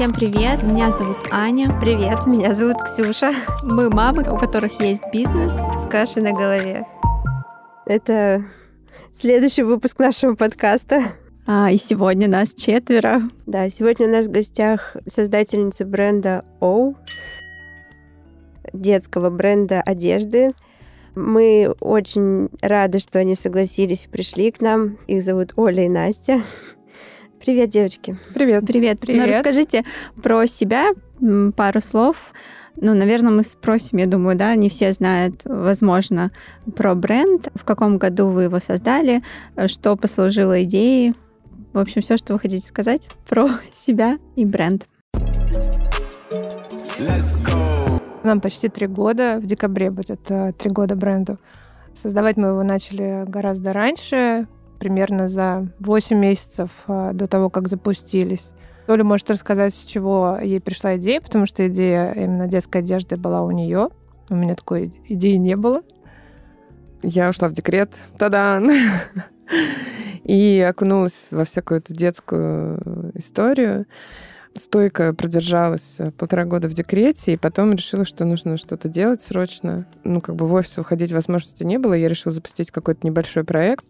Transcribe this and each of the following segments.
Всем привет, меня зовут Аня. Привет, меня зовут Ксюша. Мы мамы, у которых есть бизнес. С кашей на голове. Это следующий выпуск нашего подкаста. А, и сегодня нас четверо. Да, сегодня у нас в гостях создательница бренда Оу, детского бренда одежды. Мы очень рады, что они согласились и пришли к нам. Их зовут Оля и Настя. Привет, девочки. Привет. Привет, привет. Ну, расскажите про себя пару слов. Ну, наверное, мы спросим, я думаю, да, не все знают, возможно, про бренд, в каком году вы его создали, что послужило идеей. В общем, все, что вы хотите сказать про себя и бренд. Нам почти три года, в декабре будет э, три года бренду. Создавать мы его начали гораздо раньше, примерно за 8 месяцев а, до того, как запустились. Оля может рассказать, с чего ей пришла идея, потому что идея именно детской одежды была у нее. У меня такой идеи не было. Я ушла в декрет. Тадан! И окунулась во всякую эту детскую историю. Стойко продержалась полтора года в декрете, и потом решила, что нужно что-то делать срочно. Ну, как бы в офис уходить возможности не было. Я решила запустить какой-то небольшой проект.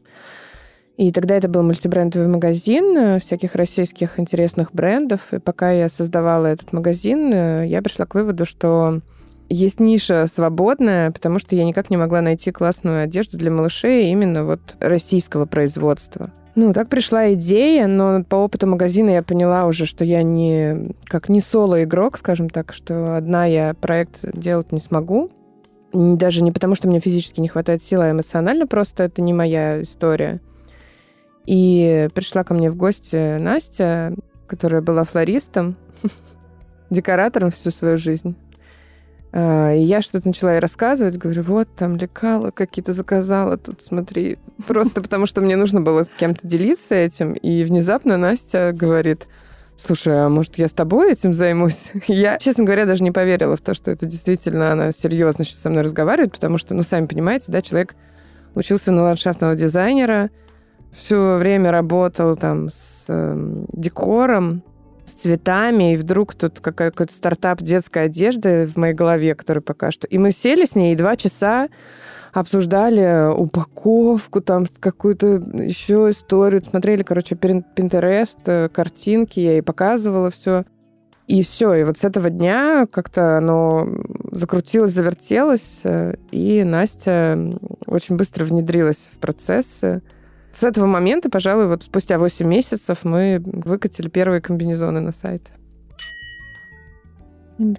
И тогда это был мультибрендовый магазин э, всяких российских интересных брендов. И пока я создавала этот магазин, э, я пришла к выводу, что есть ниша свободная, потому что я никак не могла найти классную одежду для малышей именно вот российского производства. Ну, так пришла идея, но по опыту магазина я поняла уже, что я не как не соло-игрок, скажем так, что одна я проект делать не смогу. Даже не потому, что мне физически не хватает сил, а эмоционально просто это не моя история. И пришла ко мне в гости Настя, которая была флористом, декоратором всю свою жизнь. А, и я что-то начала ей рассказывать, говорю, вот там лекала какие-то заказала, тут смотри. Просто потому что мне нужно было с кем-то делиться этим. И внезапно Настя говорит, слушай, а может я с тобой этим займусь? Я, честно говоря, даже не поверила в то, что это действительно она серьезно сейчас со мной разговаривает, потому что, ну, сами понимаете, да, человек учился на ландшафтного дизайнера, все время работал там с э, декором, с цветами, и вдруг тут какой-то стартап детской одежды в моей голове, который пока что... И мы сели с ней и два часа обсуждали упаковку, там какую-то еще историю, смотрели, короче, Пинтерест, э, картинки, я ей показывала все. И все, и вот с этого дня как-то оно закрутилось, завертелось, э, и Настя очень быстро внедрилась в процессы. С этого момента, пожалуй, вот спустя 8 месяцев мы выкатили первые комбинезоны на сайт.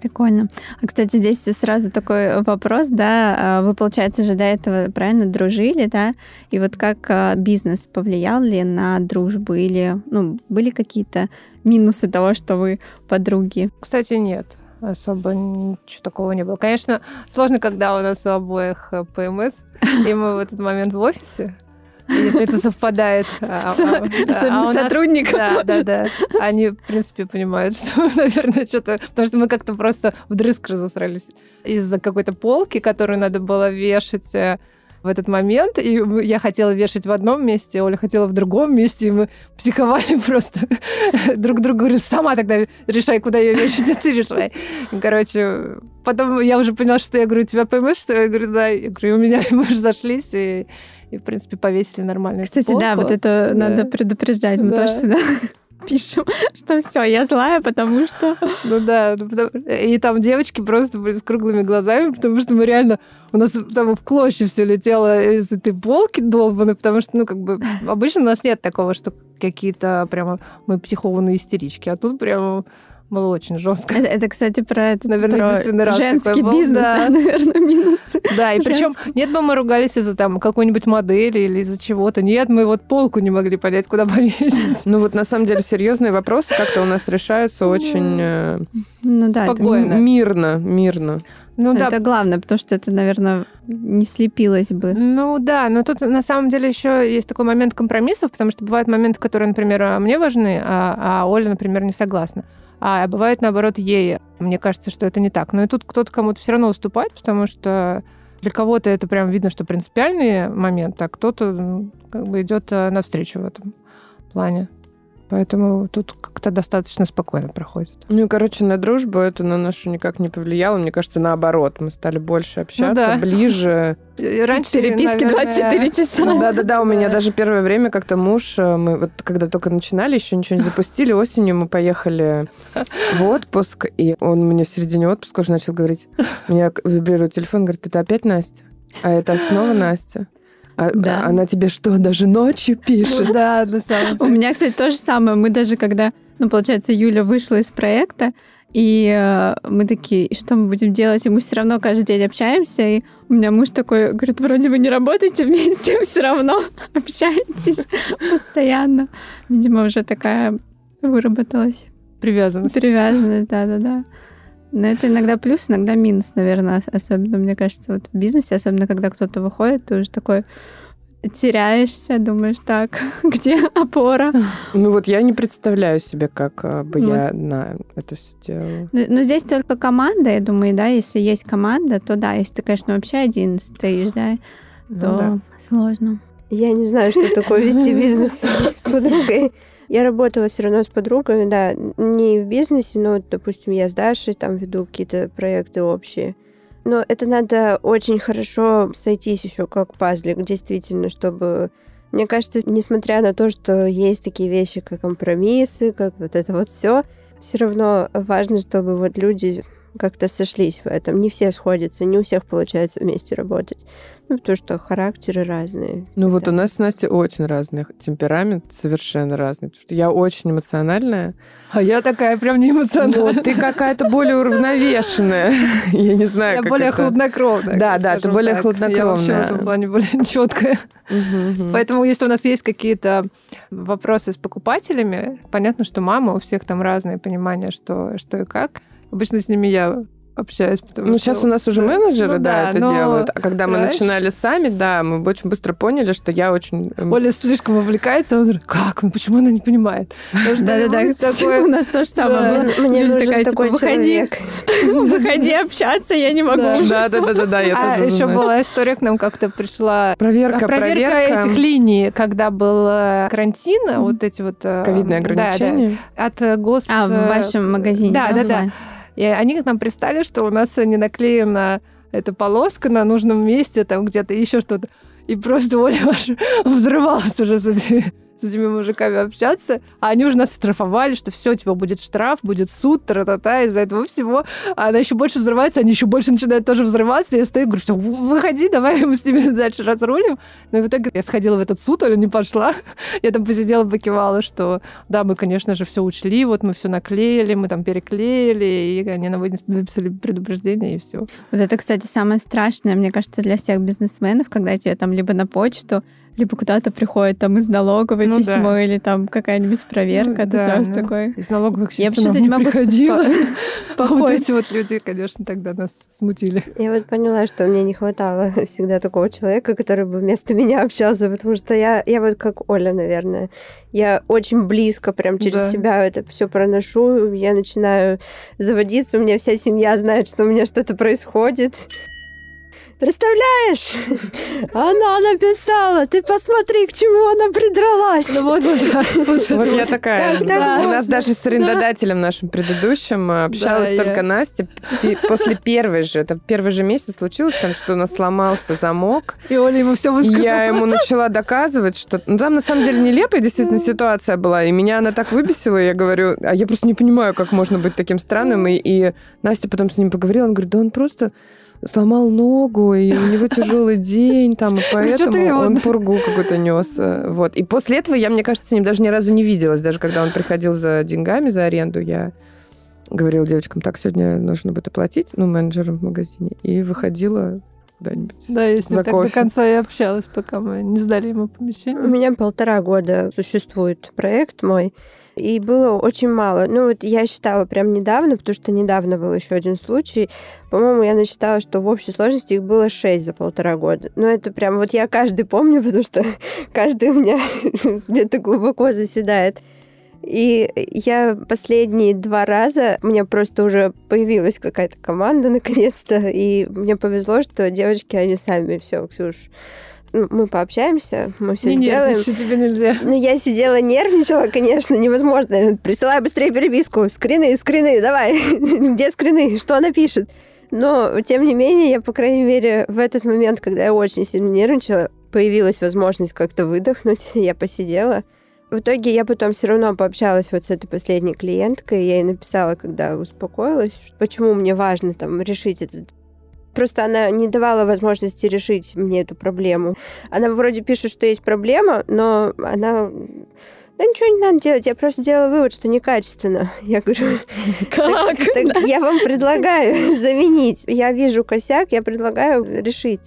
Прикольно. А, кстати, здесь сразу такой вопрос, да, а, вы, получается, же до этого правильно дружили, да, и вот как а, бизнес повлиял ли на дружбу или, ну, были какие-то минусы того, что вы подруги? Кстати, нет особо ничего такого не было. Конечно, сложно, когда у нас у обоих э, ПМС, и мы в этот момент в офисе если это совпадает. А, а, а, а сотрудников. Да, да, да. Они, в принципе, понимают, что, наверное, что-то... Потому что мы как-то просто вдрызг разосрались из-за какой-то полки, которую надо было вешать э, в этот момент, и я хотела вешать в одном месте, Оля хотела в другом месте, и мы психовали просто друг другу, говорили, сама тогда решай, куда ее вешать, а ты решай. Короче, потом я уже поняла, что я говорю, тебя поймешь, что я говорю, да, я говорю, у меня мы уже зашлись, и и, в принципе, повесили нормально. Кстати, полку. да, вот это да. надо предупреждать. Мы да. тоже всегда пишем, что все, я злая, потому что... Ну да, ну, и там девочки просто были с круглыми глазами, потому что мы реально... У нас там в клочья все летело из этой полки долбанной, потому что, ну, как бы, обычно у нас нет такого, что какие-то прямо мы психованные истерички, а тут прямо было очень жестко. Это, это кстати, про это наверное, про раз женский бизнес, да. да, наверное, минусы. Да, и причем нет бы мы ругались из-за там какой-нибудь модели или из-за чего-то. Нет, мы вот полку не могли понять, куда повесить. Ну вот на самом деле серьезные вопросы как-то у нас решаются очень э, ну, да, спокойно. Мирно, мирно. Ну, это да. главное, потому что это, наверное, не слепилось бы. Ну да, но тут на самом деле еще есть такой момент компромиссов, потому что бывают моменты, которые, например, мне важны, а, а Оля, например, не согласна а бывает, наоборот, ей. Мне кажется, что это не так. Но и тут кто-то кому-то все равно уступает, потому что для кого-то это прям видно, что принципиальный момент, а кто-то как бы идет э, навстречу в этом плане. Поэтому тут как-то достаточно спокойно проходит. Ну, короче, на дружбу это на нашу никак не повлияло. Мне кажется, наоборот. Мы стали больше общаться, ну, да. ближе. Раньше переписки наверное... 24 часа. Да-да-да, у меня даже первое время как-то муж, э, мы вот когда только начинали, еще ничего не запустили, осенью мы поехали в отпуск, и он мне в середине отпуска уже начал говорить, у меня вибрирует телефон, говорит, это опять Настя? А это снова Настя? А, да. Она тебе что, даже ночью пишет? Да, на самом деле. У меня, кстати, то же самое. Мы даже когда, ну, получается, Юля вышла из проекта, и э, мы такие, что мы будем делать? И мы все равно каждый день общаемся. И у меня муж такой говорит, вроде вы не работаете вместе, все равно общаетесь постоянно. Видимо, уже такая выработалась. Привязанность. Привязанность, да-да-да. Но это иногда плюс, иногда минус, наверное, особенно, мне кажется, вот в бизнесе, особенно когда кто-то выходит, ты уже такой теряешься, думаешь, так, где опора? Ну вот я не представляю себе, как а, бы вот. я на это все делала. Но, но здесь только команда, я думаю, да, если есть команда, то да, если ты, конечно, вообще один стоишь, да, ну, то да. сложно. Я не знаю, что такое вести бизнес с подругой. Я работала все равно с подругами, да, не в бизнесе, но, допустим, я с Дашей там веду какие-то проекты общие. Но это надо очень хорошо сойтись еще как пазлик, действительно, чтобы мне кажется, несмотря на то, что есть такие вещи, как компромиссы, как вот это вот все, все равно важно, чтобы вот люди как-то сошлись в этом. Не все сходятся, не у всех получается вместе работать. Ну, потому что характеры разные. Ну, вот у нас с Настей очень разный темперамент, совершенно разный. Потому что я очень эмоциональная. А я такая прям не эмоциональная. Ну, ты какая-то более уравновешенная. Я не знаю, Я более хладнокровная. Да, да, ты более хладнокровная. Я вообще в этом плане более четкая. Поэтому, если у нас есть какие-то вопросы с покупателями, понятно, что мама, у всех там разные понимания, что, что и как. Обычно с ними я общаюсь. Потому ну, что... сейчас у нас уже менеджеры, ну, да, да, это но... делают. А когда мы Знаешь? начинали сами, да, мы очень быстро поняли, что я очень... Эм, Оля слишком увлекается, он говорит, как? Ну, почему она не понимает? Да-да-да, у нас то же самое. Мне нужен такой выходи, выходи общаться, я не могу Да-да-да, я А еще была история, к нам как-то пришла... Проверка, проверка. этих линий, когда был э, карантин, вот эти вот... Э, Ковидные ограничения. От гос... А, в вашем магазине. Да-да-да. И они к нам пристали, что у нас не наклеена эта полоска на нужном месте, там где-то еще что-то. И просто Оля взрывалась уже с этими с этими мужиками общаться, а они уже нас штрафовали, что все, типа, будет штраф, будет суд, тра-та-та, из-за этого всего. А она еще больше взрывается, они еще больше начинают тоже взрываться. Я стою и говорю, что выходи, давай мы с ними дальше разрулим. Но в итоге я сходила в этот суд, Оля не пошла. Я там посидела, покивала, что да, мы, конечно же, все учли, вот мы все наклеили, мы там переклеили, и они на выписали предупреждение, и все. Вот это, кстати, самое страшное, мне кажется, для всех бизнесменов, когда тебе там либо на почту либо куда-то приходит там из налоговой ну, письмо да. или там какая-нибудь проверка, ну, ты да, сразу ну, такой... Из налоговых Я почему-то не могу приходила. А вот эти вот люди, конечно, тогда нас смутили. Я вот поняла, что мне не хватало всегда такого человека, который бы вместо меня общался, потому что я, я вот как Оля, наверное. Я очень близко прям через да. себя это все проношу, я начинаю заводиться, у меня вся семья знает, что у меня что-то происходит. Представляешь? Она написала, ты посмотри, к чему она придралась. Ну вот, вот, вот, я такая. У нас даже с арендодателем нашим предыдущим э, общалась только Настя. после первой же, это первый же месяц случилось, там, что у нас сломался замок. И Оля ему все высказала. Я ему начала доказывать, что... Ну, там, на самом деле, нелепая действительно ситуация была, и меня она так выбесила, я говорю, а я просто не понимаю, как можно быть таким странным, и, и Настя потом с ним поговорила, он говорит, да он просто сломал ногу, и у него тяжелый день, там, и поэтому он пургу какой-то нес. Вот. И после этого я, мне кажется, с ним даже ни разу не виделась. Даже когда он приходил за деньгами, за аренду, я говорила девочкам, так, сегодня нужно будет оплатить, ну, менеджером в магазине, и выходила куда-нибудь. Да, если за так кофе. до конца и общалась, пока мы не сдали ему помещение. У меня полтора года существует проект мой, и было очень мало. Ну, вот я считала прям недавно, потому что недавно был еще один случай. По-моему, я насчитала, что в общей сложности их было шесть за полтора года. Но это прям вот я каждый помню, потому что каждый у меня где-то глубоко заседает. И я последние два раза, у меня просто уже появилась какая-то команда наконец-то, и мне повезло, что девочки, они сами все, Ксюш, ну, мы пообщаемся, мы все не сделаем. Не тебе нельзя. Ну, я сидела, нервничала, конечно, невозможно. Присылай быстрее переписку. Скрины, скрины, давай. Где скрины? Что она пишет? Но, тем не менее, я, по крайней мере, в этот момент, когда я очень сильно нервничала, появилась возможность как-то выдохнуть. Я посидела. В итоге я потом все равно пообщалась вот с этой последней клиенткой. Я ей написала, когда успокоилась, почему мне важно там решить этот Просто она не давала возможности решить мне эту проблему. Она вроде пишет, что есть проблема, но она да ничего не надо делать, я просто сделала вывод, что некачественно. Я говорю, как? Так, я вам предлагаю заменить. Я вижу косяк, я предлагаю решить.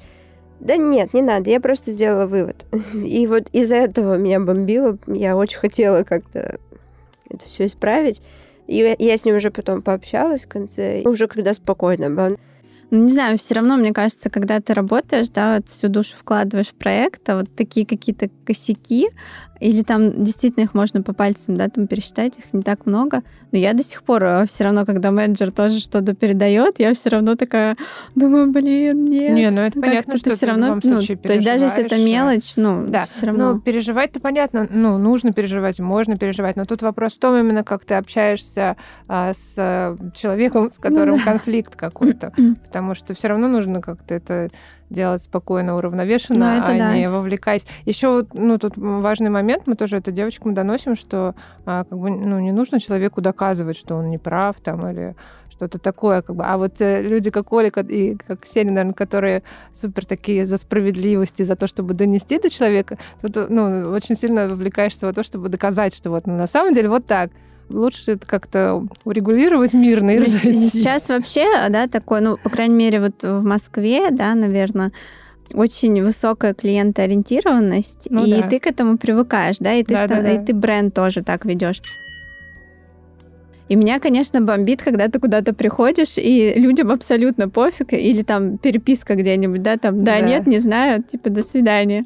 Да нет, не надо, я просто сделала вывод. И вот из-за этого меня бомбило. Я очень хотела как-то это все исправить. И я с ним уже потом пообщалась в конце, уже когда спокойно было. Ну, не знаю, все равно, мне кажется, когда ты работаешь, да, вот всю душу вкладываешь в проект, а вот такие какие-то косяки, или там действительно их можно по пальцам, да, там пересчитать, их не так много. Но я до сих пор э, все равно, когда менеджер тоже что-то передает, я все равно такая думаю, блин, нет. Не, ну это понятно, что ты все равно, ну, то есть даже если это мелочь, ну, да. все равно. Ну, переживать-то понятно, ну, нужно переживать, можно переживать, но тут вопрос в том именно, как ты общаешься а, с а, человеком, с которым ну, да. конфликт какой-то, потому что все равно нужно как-то это делать спокойно, уравновешенно, ну, а да. не вовлекаясь. Еще, ну, тут важный момент, мы тоже это девочкам доносим, что а, как бы, ну, не нужно человеку доказывать, что он не прав там или что-то такое, как бы. А вот э, люди, как Оля и как Ксения, наверное, которые супер такие за справедливость и за то, чтобы донести до человека, тут, ну, очень сильно вовлекаешься в то, чтобы доказать, что вот ну, на самом деле вот так лучше это как-то урегулировать мирно и разойтись. Сейчас вообще, да, такое, ну, по крайней мере, вот в Москве, да, наверное, очень высокая клиентоориентированность, ну, и да. ты к этому привыкаешь, да, и ты, да, ста- да, да. и ты бренд тоже так ведешь. И меня, конечно, бомбит, когда ты куда-то приходишь, и людям абсолютно пофиг, или там переписка где-нибудь, да, там, да, да. нет, не знаю, типа, до свидания.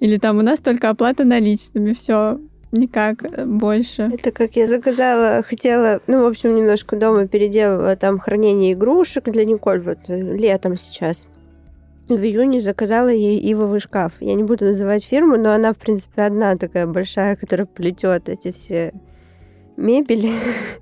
Или там у нас только оплата наличными, все, никак э, больше. Это как я заказала, хотела, ну, в общем, немножко дома переделывала там хранение игрушек для Николь вот э, летом сейчас. В июне заказала ей ивовый шкаф. Я не буду называть фирму, но она, в принципе, одна такая большая, которая плетет эти все мебели.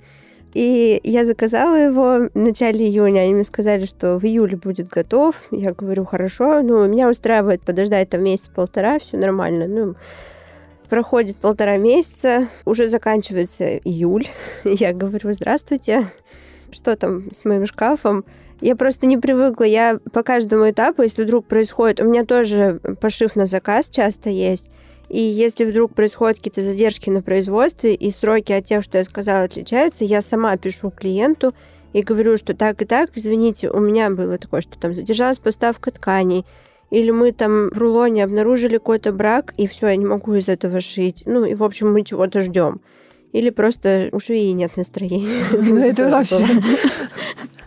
И я заказала его в начале июня. Они мне сказали, что в июле будет готов. Я говорю, хорошо. Ну, меня устраивает подождать там месяц-полтора, все нормально. Ну, Проходит полтора месяца, уже заканчивается июль. Я говорю, здравствуйте, что там с моим шкафом? Я просто не привыкла. Я по каждому этапу, если вдруг происходит... У меня тоже пошив на заказ часто есть. И если вдруг происходят какие-то задержки на производстве, и сроки от тех, что я сказала, отличаются, я сама пишу клиенту и говорю, что так и так, извините, у меня было такое, что там задержалась поставка тканей, или мы там в рулоне обнаружили какой-то брак, и все, я не могу из этого шить. Ну, и, в общем, мы чего-то ждем. Или просто у швеи нет настроения. Ну, это вообще...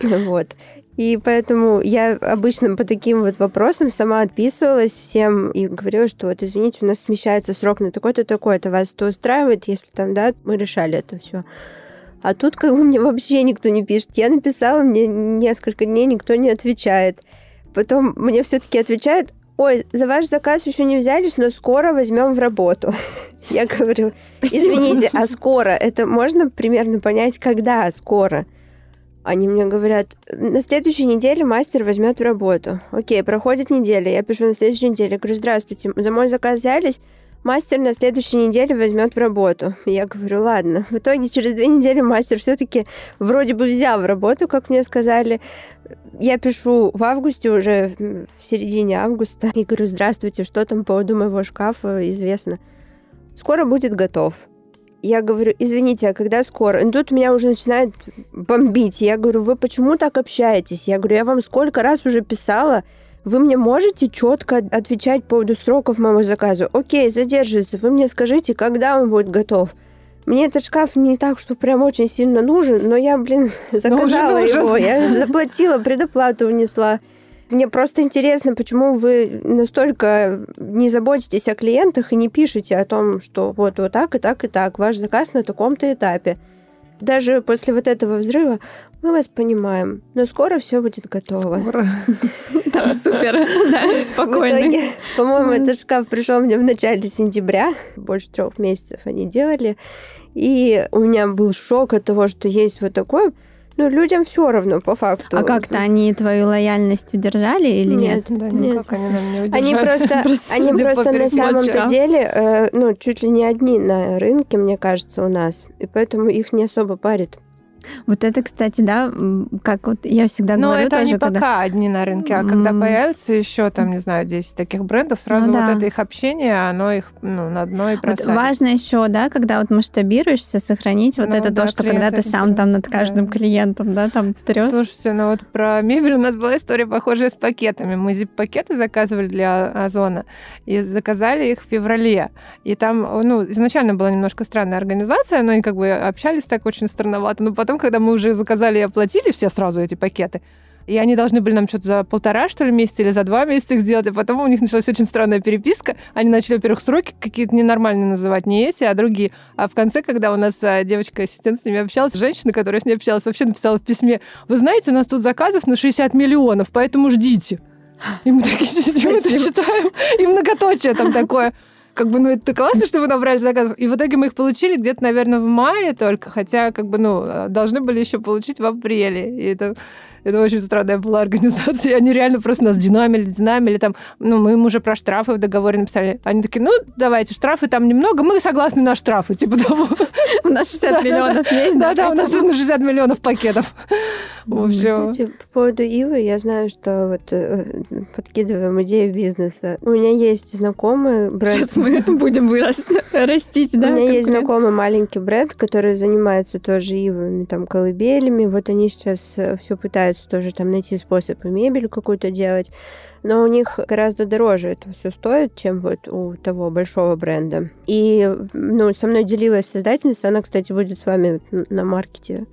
Вот. И поэтому я обычно по таким вот вопросам сама отписывалась всем и говорила, что вот, извините, у нас смещается срок на такой-то, такой-то. Вас это устраивает, если там, да, мы решали это все. А тут как бы мне вообще никто не пишет. Я написала, мне несколько дней никто не отвечает. Потом мне все-таки отвечают, ой, за ваш заказ еще не взялись, но скоро возьмем в работу. Я говорю, извините, а скоро? Это можно примерно понять, когда скоро? Они мне говорят, на следующей неделе мастер возьмет в работу. Окей, проходит неделя, я пишу на следующей неделе, говорю, здравствуйте, за мой заказ взялись? Мастер на следующей неделе возьмет в работу. Я говорю, ладно. В итоге через две недели мастер все-таки вроде бы взял в работу, как мне сказали. Я пишу в августе, уже в середине августа, и говорю, здравствуйте, что там по поводу моего шкафа известно. Скоро будет готов. Я говорю, извините, а когда скоро? И тут меня уже начинает бомбить. Я говорю, вы почему так общаетесь? Я говорю, я вам сколько раз уже писала, вы мне можете четко отвечать по поводу сроков моего заказа? Окей, задерживается. Вы мне скажите, когда он будет готов? Мне этот шкаф не так, что прям очень сильно нужен, но я, блин, заказала его, я заплатила, предоплату внесла. Мне просто интересно, почему вы настолько не заботитесь о клиентах и не пишете о том, что вот, вот так и так и так, ваш заказ на таком-то этапе. Даже после вот этого взрыва мы вас понимаем, но скоро все будет готово. Скоро. Там супер, да, спокойно. По-моему, этот шкаф пришел мне в начале сентября. Больше трех месяцев они делали. И у меня был шок от того, что есть вот такое ну, людям все равно, по факту. А как-то они твою лояльность удержали или нет? Нет, Да, нет. никак они нам не Они удержали. просто, Просто они просто на самом-то деле, э, ну, чуть ли не одни на рынке, мне кажется, у нас. И поэтому их не особо парит. Вот это, кстати, да, как вот я всегда Но говорю это тоже, они когда... пока одни на рынке, а когда М. появится еще, там, не знаю, 10 таких брендов, сразу Ну вот да. это их общение, оно их ну, на дно и Вот просадит. важно еще, да, когда вот масштабируешься, сохранить вот Ну это да, то, что когда ты сам там над каждым да. клиентом, да, там трёс. Слушайте, ну вот про мебель у нас была история похожая с пакетами. Мы зип-пакеты заказывали для Озона и заказали их в феврале. И там, ну, изначально была немножко странная организация, но они как бы общались так очень странновато. Но потом, когда мы уже заказали и оплатили все сразу эти пакеты, и они должны были нам что-то за полтора, что ли, месяца или за два месяца их сделать, и потом у них началась очень странная переписка. Они начали, во-первых, сроки какие-то ненормальные называть, не эти, а другие. А в конце, когда у нас а, девочка-ассистент с ними общалась, женщина, которая с ней общалась, вообще написала в письме, вы знаете, у нас тут заказов на 60 миллионов, поэтому ждите. И мы такие сидим, это читаем, и многоточие там такое. Как бы, ну, это классно, что вы набрали заказов. И в итоге мы их получили где-то, наверное, в мае только, хотя, как бы, ну, э, должны были еще получить в апреле. И это это очень странная была организация. Они реально просто нас динамили, динамили. Там, ну, мы им уже про штрафы в договоре написали. Они такие, ну, давайте, штрафы там немного, мы согласны на штрафы, типа того. У нас 60 миллионов есть, да? Да-да, у нас тут на 60 миллионов пакетов. Кстати, по поводу Ивы, я знаю, что вот э, подкидываем идею бизнеса. У меня есть знакомый бренд. Сейчас мы будем растить, У да? меня есть знакомый маленький бренд, который занимается тоже ивами, там, колыбелями. Вот они сейчас все пытаются тоже там найти способ и мебель какую-то делать. Но у них гораздо дороже это все стоит, чем вот у того большого бренда. И, ну, со мной делилась создательница, она, кстати, будет с вами на маркете.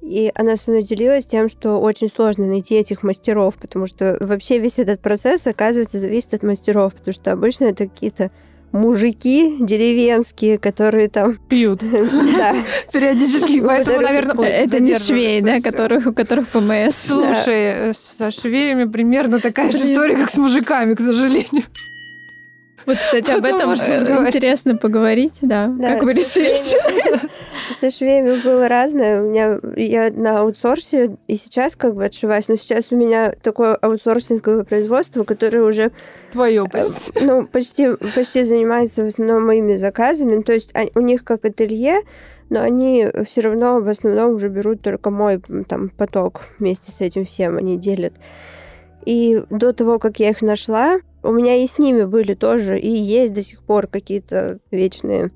И она со мной делилась тем, что очень сложно найти этих мастеров, потому что вообще весь этот процесс, оказывается, зависит от мастеров, потому что обычно это какие-то мужики деревенские, которые там... пьют Да, периодически, поэтому, наверное, Это не швей, да, которых, у которых ПМС. Слушай, э, со швеями примерно такая же история, как с мужиками, к сожалению. Вот, кстати, об этом интересно поговорить, да. Как вы решились? Со швеями было разное. У меня я на аутсорсе и сейчас как бы отшиваюсь, но сейчас у меня такое аутсорсинговое производство, которое уже Твое э, почти. ну, почти, почти занимается в основном моими заказами. То есть они- у них как ателье, но они все равно в основном уже берут только мой там поток вместе с этим всем они делят. И до того, как я их нашла, у меня и с ними были тоже, и есть до сих пор какие-то вечные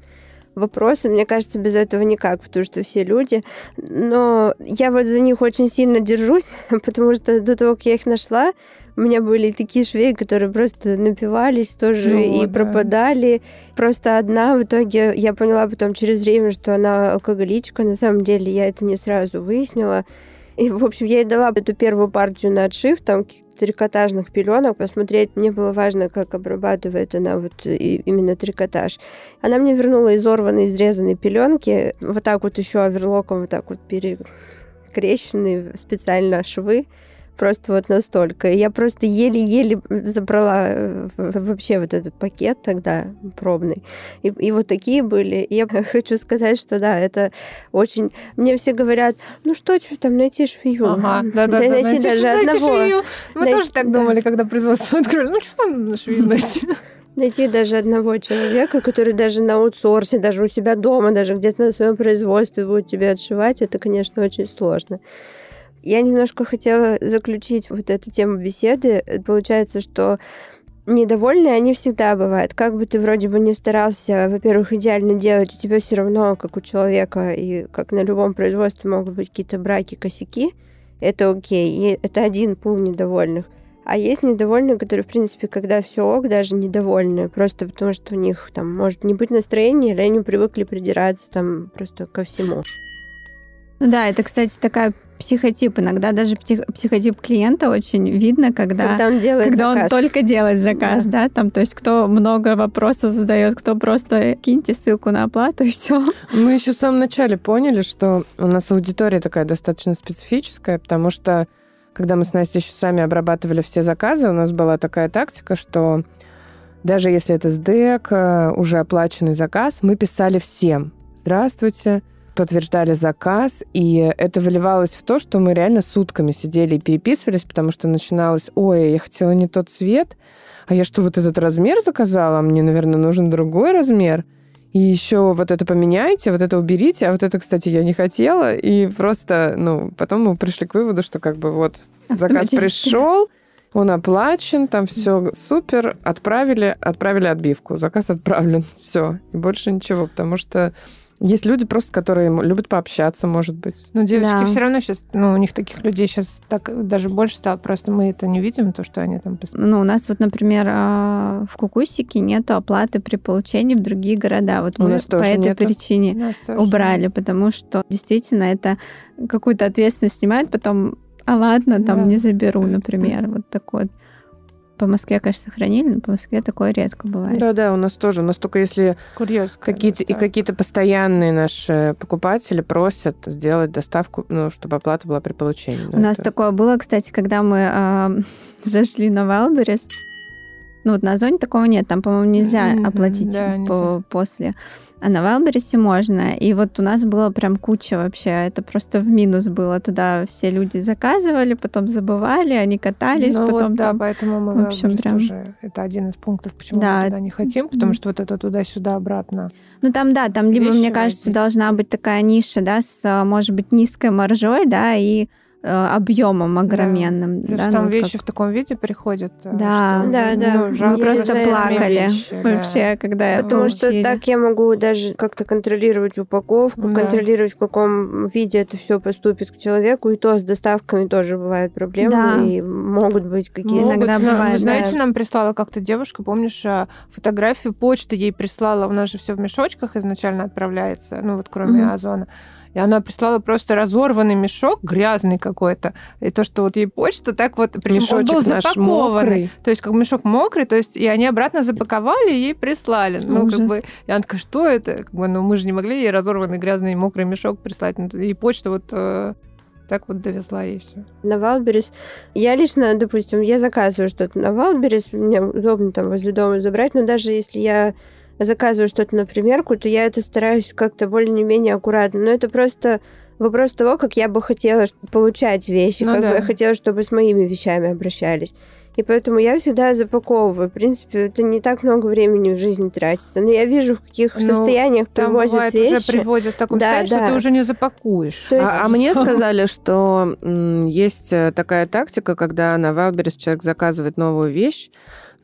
вопросы. Мне кажется, без этого никак, потому что все люди. Но я вот за них очень сильно держусь, потому что до того, как я их нашла, у меня были такие швеи, которые просто напивались тоже Ну, и да. пропадали. Просто одна в итоге, я поняла потом через время, что она алкоголичка. На самом деле я это не сразу выяснила. И, в общем, я ей дала эту первую партию на отшив, там трикотажных пеленок, посмотреть. Мне было важно, как обрабатывает она вот и- именно трикотаж. Она мне вернула изорванные, изрезанные пеленки, вот так вот еще оверлоком, вот так вот перекрещенные специально швы. Просто вот настолько. Я просто еле-еле забрала э, вообще вот этот пакет тогда пробный. И, и вот такие были. И я хочу сказать, что да, это очень... Мне все говорят, ну что тебе там найти швею? Ага, да, да, найти найти даже найти одного. швею. Мы Найти- тоже так да. думали, когда производство открыли. Ну, что там на швею найти? Найти даже одного человека, который даже на аутсорсе, даже у себя дома, даже где-то на своем производстве будет тебе отшивать, это, конечно, очень сложно. Я немножко хотела заключить вот эту тему беседы. Получается, что недовольные они всегда бывают. Как бы ты вроде бы не старался, во-первых, идеально делать, у тебя все равно, как у человека, и как на любом производстве могут быть какие-то браки, косяки. Это окей. И это один пул недовольных. А есть недовольные, которые, в принципе, когда все ок, даже недовольны, просто потому что у них там может не быть настроения, или они привыкли придираться там просто ко всему. Ну да, это, кстати, такая психотип. Иногда даже псих, психотип клиента очень видно, когда, когда он делает когда заказ. он только делает заказ, да. да, там, то есть кто много вопросов задает, кто просто киньте ссылку на оплату и все. Мы еще в самом начале поняли, что у нас аудитория такая достаточно специфическая, потому что когда мы с Настей еще сами обрабатывали все заказы, у нас была такая тактика, что даже если это СДЭК, э, уже оплаченный заказ, мы писали всем «Здравствуйте», подтверждали заказ, и это выливалось в то, что мы реально сутками сидели и переписывались, потому что начиналось, ой, я хотела не тот цвет, а я что, вот этот размер заказала? Мне, наверное, нужен другой размер. И еще вот это поменяйте, вот это уберите, а вот это, кстати, я не хотела. И просто, ну, потом мы пришли к выводу, что как бы вот заказ пришел, он оплачен, там все супер, отправили, отправили отбивку, заказ отправлен, все, и больше ничего, потому что есть люди просто, которые любят пообщаться, может быть. Ну, девочки да. все равно сейчас, ну, у них таких людей сейчас так даже больше стало, просто мы это не видим, то, что они там... Ну, у нас вот, например, а, в Кукусике нету оплаты при получении в другие города. Вот у мы по этой нету. причине убрали, потому что действительно это какую-то ответственность снимает, потом, а ладно, там да. не заберу, например, вот такой по Москве, конечно, сохранили, но по Москве такое редко бывает. Да, да, у нас тоже. У нас только если какие-то и какие-то постоянные наши покупатели просят сделать доставку, ну, чтобы оплата была при получении. У нас такое было, кстати, когда мы э, зашли на Wildberries. Ну вот на Озоне такого нет, там, по-моему, нельзя оплатить да, нельзя. после а на Валбересе можно. И вот у нас было прям куча вообще. Это просто в минус было. Туда все люди заказывали, потом забывали, они катались, ну, потом вот, там... Да, поэтому мы в общем, прям... уже... Это один из пунктов, почему да. мы туда не хотим, потому что вот это туда-сюда обратно. Ну там, да, там либо, мне кажется, должна быть такая ниша, да, с, может быть, низкой маржой, да, и объемом огроменным. Да. Плюс да, там ну, вещи как... в таком виде приходят. Э, да, что, да, да. Ну, Мы просто плакали вещи, вообще, да. когда Потому получили. что так я могу даже как-то контролировать упаковку, да. контролировать, в каком виде это все поступит к человеку. И то с доставками тоже бывают проблемы. Да. И могут быть какие-то... Иногда бывает. Вы знаете, да. нам прислала как-то девушка, помнишь, а, фотографию почты ей прислала. У нас же все в мешочках изначально отправляется, ну вот кроме mm-hmm. Озона. И она прислала просто разорванный мешок, грязный какой-то. И то, что вот ей почта так вот... Причем он был запакованный. То есть как мешок мокрый, то есть и они обратно запаковали и ей прислали. Ну, Ужас. как бы... И она такая, что это? Как бы, ну, мы же не могли ей разорванный грязный мокрый мешок прислать. Ну, и почта вот э, так вот довезла ей все. На Wildberries. Я лично, допустим, я заказываю что-то на Wildberries, мне удобно там возле дома забрать, но даже если я заказываю что-то на примерку, то я это стараюсь как-то более-менее аккуратно. Но это просто вопрос того, как я бы хотела получать вещи, ну, как да. бы я хотела, чтобы с моими вещами обращались. И поэтому я всегда запаковываю. В принципе, это не так много времени в жизни тратится. Но я вижу, в каких ну, состояниях там привозят бывает, вещи. уже приводят в таком да, состоянии, да. что ты уже не запакуешь. Есть... А, а мне сказали, что м, есть э, такая тактика, когда на Wildberries человек заказывает новую вещь,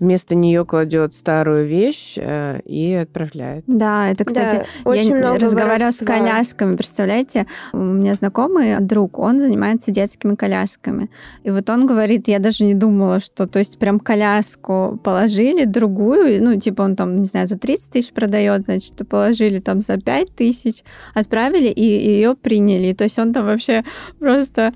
вместо нее кладет старую вещь э, и отправляет. Да, это, кстати, да, очень я много разговаривала с колясками, представляете? У меня знакомый друг, он занимается детскими колясками. И вот он говорит, я даже не думала, что, то есть прям коляску положили, другую, ну, типа он там, не знаю, за 30 тысяч продает, значит, положили там за 5 тысяч, отправили и ее приняли. То есть он там вообще просто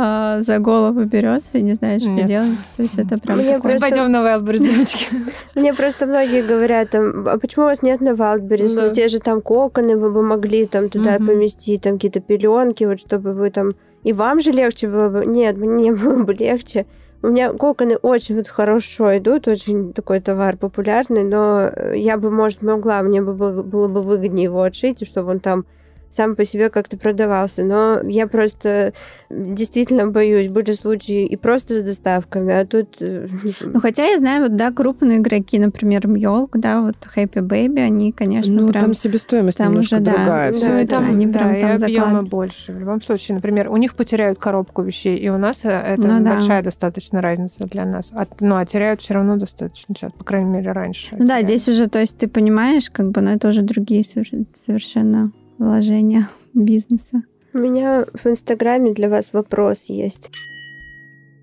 а, за голову берется и не знает, что Нет. делать. То есть это прям Мне такое... просто... Пойдем на Wildberries, девочки. Мне просто многие говорят, там, а почему у вас нет на Wildberries? Ну, те же там коконы вы бы могли там туда поместить, там какие-то пеленки, вот чтобы вы там... И вам же легче было бы? Нет, мне было бы легче. У меня коконы очень вот хорошо идут, очень такой товар популярный, но я бы, может, могла, мне бы было, было бы выгоднее его отшить, чтобы он там сам по себе как-то продавался. Но я просто действительно боюсь. Были случаи и просто с доставками, а тут... Э, ну, хотя я знаю, вот, да, крупные игроки, например, Мьолк, да, вот Happy Baby, они, конечно, Ну, прям... там себестоимость там немножко уже, другая. Да, все да, это. там, они да, прям и там объемы заклад... больше. В любом случае, например, у них потеряют коробку вещей, и у нас э, это ну, большая да. достаточно разница для нас. А, ну, а теряют все равно достаточно часто, по крайней мере, раньше. Ну да, здесь уже, то есть ты понимаешь, как бы, но это уже другие совершенно вложения бизнеса. У меня в Инстаграме для вас вопрос есть.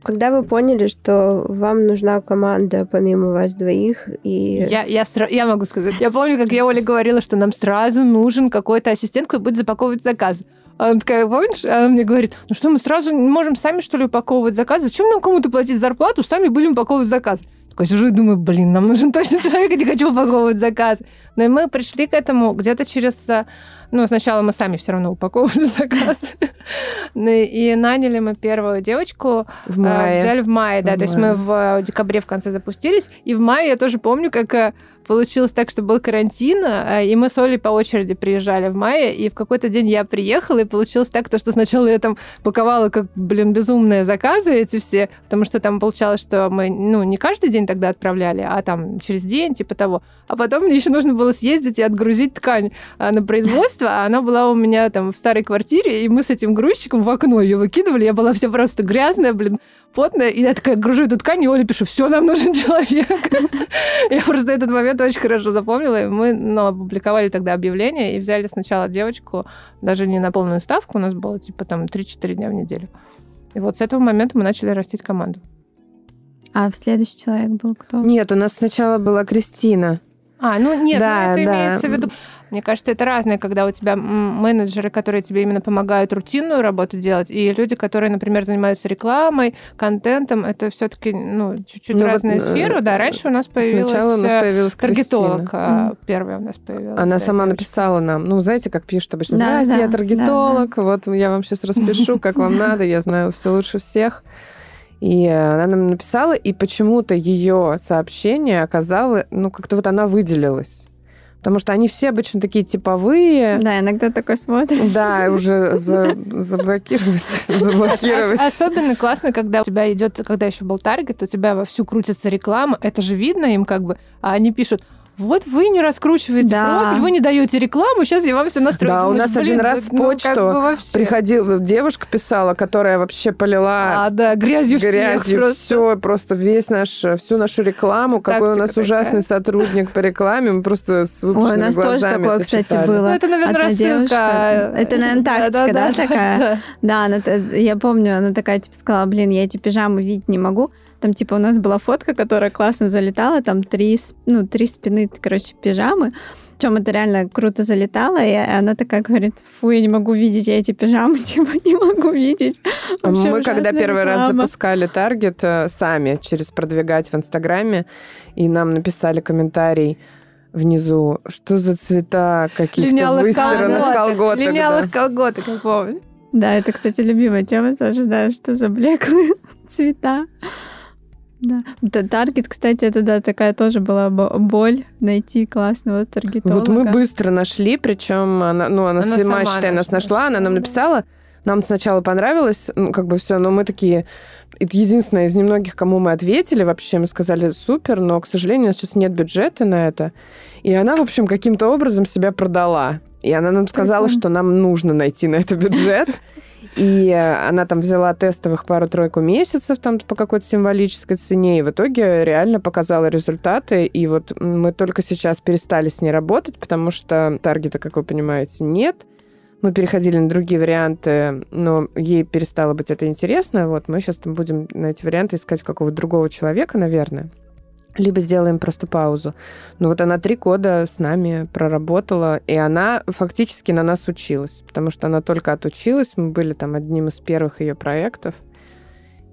Когда вы поняли, что вам нужна команда помимо вас двоих? И... Я, я, я могу сказать. Я помню, как я Оле говорила, что нам сразу нужен какой-то ассистент, кто будет запаковывать заказ. Она такая, помнишь? Она мне говорит, ну что, мы сразу не можем сами, что ли, упаковывать заказ? Зачем нам кому-то платить зарплату? Сами будем упаковывать заказ. Такой сижу и думаю, блин, нам нужен точно человек, я не хочу упаковывать заказ. Но и мы пришли к этому где-то через... Ну, сначала мы сами все равно упаковывали заказ. Ну и наняли мы первую девочку. В мае. Взяли в мае, да. То есть мы в декабре в конце запустились. И в мае я тоже помню, как получилось так, что был карантин, э, и мы с Олей по очереди приезжали в мае, и в какой-то день я приехала, и получилось так, то, что сначала я там паковала как, блин, безумные заказы эти все, потому что там получалось, что мы, ну, не каждый день тогда отправляли, а там через день, типа того. А потом мне еще нужно было съездить и отгрузить ткань э, на производство, а она была у меня там в старой квартире, и мы с этим грузчиком в окно ее выкидывали, я была вся просто грязная, блин, потная, и я такая гружу эту ткань, и Оля пишу, все, нам нужен человек. Я просто этот момент очень хорошо запомнила, и мы ну, опубликовали тогда объявление и взяли сначала девочку, даже не на полную ставку, у нас было типа там 3-4 дня в неделю. И вот с этого момента мы начали растить команду. А в следующий человек был кто? Нет, у нас сначала была Кристина. А, ну нет, да, ну, это да. имеется в виду. Мне кажется, это разное, когда у тебя менеджеры, которые тебе именно помогают рутинную работу делать, и люди, которые, например, занимаются рекламой, контентом, это все-таки ну, чуть-чуть ну, разные вот, сферы. Да, раньше у нас появилась, Сначала у нас появилась таргетолог, mm. первая у нас появилась. Она сама девочка. написала нам, ну, знаете, как пишут обычно, да, да, я таргетолог, да, да. вот я вам сейчас распишу, как вам надо, я знаю все лучше всех. И она нам написала, и почему-то ее сообщение оказалось, ну, как-то вот она выделилась. Потому что они все обычно такие типовые. Да, иногда такой смотришь. Да, уже за, заблокировать, заблокировать. Особенно классно, когда у тебя идет, когда еще был таргет, у тебя вовсю крутится реклама, это же видно им как бы, а они пишут, вот вы не раскручиваете да. профиль, вы не даете рекламу, сейчас я вам все настрою. Да, Думаешь, у нас один раз в ну, почту как бы приходила девушка писала, которая вообще полила а, да, грязью, грязью всех все, просто. просто весь наш, всю нашу рекламу, какой у нас такая. ужасный сотрудник по рекламе, мы просто с Ой, у нас тоже такое, кстати, читали. было. Ну, это, наверное, Одна девушка, Это, наверное, тактика, да, такая? Да, я помню, она такая, типа, сказала, блин, я эти пижамы видеть не могу, там, типа, у нас была фотка, которая классно залетала, там три, ну, три спины, короче, пижамы. Причем это реально круто залетало, и она такая говорит, фу, я не могу видеть, я эти пижамы типа не могу видеть. Вообще Мы когда первый реклама. раз запускали таргет э, сами через продвигать в Инстаграме, и нам написали комментарий, внизу, что за цвета каких-то выстиранных колготок. Линялых да. колготок, я помню. Да, это, кстати, любимая тема тоже, да, что за блеклые цвета. Да. Таргет, кстати, это да, такая тоже была боль найти классного таргетолога. Вот мы быстро нашли, причем она, ну, она, она сама, считай, нас нашла, она нам написала, нам сначала понравилось, ну, как бы все, но мы такие, это единственное из немногих, кому мы ответили вообще, мы сказали, супер, но, к сожалению, у нас сейчас нет бюджета на это. И она, в общем, каким-то образом себя продала. И она нам сказала, что нам нужно найти на это бюджет. И она там взяла тестовых пару-тройку месяцев там по какой-то символической цене, и в итоге реально показала результаты. И вот мы только сейчас перестали с ней работать, потому что таргета, как вы понимаете, нет. Мы переходили на другие варианты, но ей перестало быть это интересно. Вот мы сейчас будем на эти варианты искать какого-то другого человека, наверное либо сделаем просто паузу. Но вот она три года с нами проработала, и она фактически на нас училась, потому что она только отучилась, мы были там одним из первых ее проектов.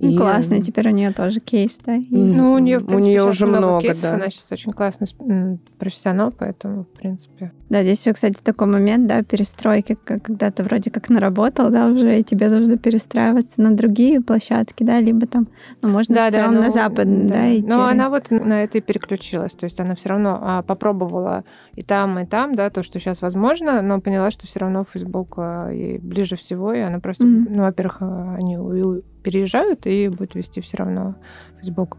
Ну, и... классно, теперь у нее тоже кейс, да? И... Ну, у нее, в принципе, у нее уже много, много кейсов, да. она сейчас очень классный профессионал, поэтому, в принципе... Да, здесь еще, кстати, такой момент, да, перестройки, когда ты вроде как наработал, да, уже, и тебе нужно перестраиваться на другие площадки, да, либо там, ну, можно да, в целом да, ну, на запад, да, да идти. Но она вот на это и переключилась, то есть она все равно а, попробовала и там, и там, да, то, что сейчас возможно, но поняла, что все равно Facebook а, ей ближе всего, и она просто, mm-hmm. ну, во-первых, а, они переезжают и будут вести все равно Facebook.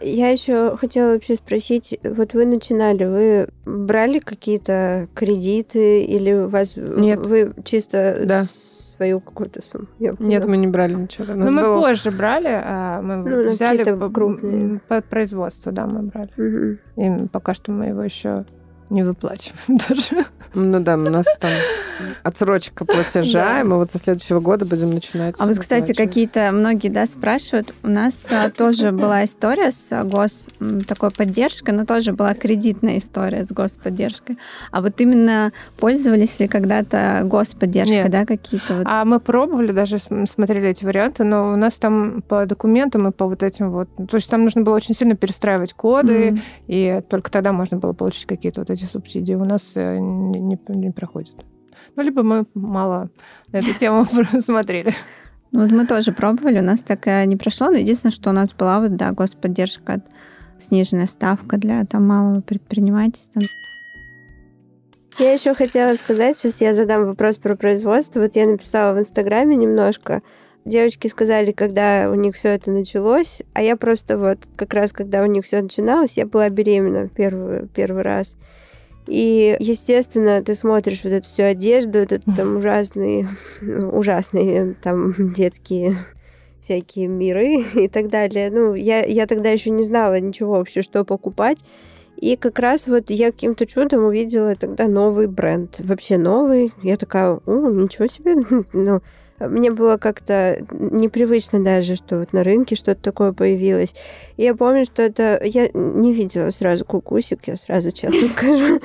Я еще хотела вообще спросить, вот вы начинали, вы брали какие-то кредиты или у вас Нет. вы чисто да. свою какую-то сумму? Нет, мы не брали ничего. Ну, мы было... позже брали, а мы ну, взяли по, крупные. под производство, да, мы брали. Угу. И пока что мы его еще не выплачиваем даже. Ну да, у нас там отсрочка платежа, и мы вот со следующего года будем начинать. А вот, кстати, какие-то многие, да, спрашивают. У нас а, тоже была история с а, гос такой поддержкой, но тоже была кредитная история с господдержкой. А вот именно пользовались ли когда-то господдержкой, Нет. да, какие-то вот? А мы пробовали, даже см- смотрели эти варианты, но у нас там по документам и по вот этим вот... То есть там нужно было очень сильно перестраивать коды, Мгм. и только тогда можно было получить какие-то вот эти субсидии. У нас э, не, не- не проходит. Ну, либо мы мало на эту тему смотрели. Ну, вот мы тоже пробовали, у нас такая не прошло, но единственное, что у нас была вот, да, господдержка, сниженная ставка для там малого предпринимательства. Я еще хотела сказать, сейчас я задам вопрос про производство. Вот я написала в Инстаграме немножко. Девочки сказали, когда у них все это началось, а я просто вот как раз, когда у них все начиналось, я была беременна первый, первый раз. И, естественно, ты смотришь вот эту всю одежду, этот там ужасные, ужасные там детские всякие миры и так далее. Ну, я, я тогда еще не знала ничего вообще, что покупать. И как раз вот я каким-то чудом увидела тогда новый бренд. Вообще новый. Я такая, о, ничего себе. Ну, мне было как-то непривычно даже, что вот на рынке что-то такое появилось. И я помню, что это... Я не видела сразу кукусик, я сразу честно скажу.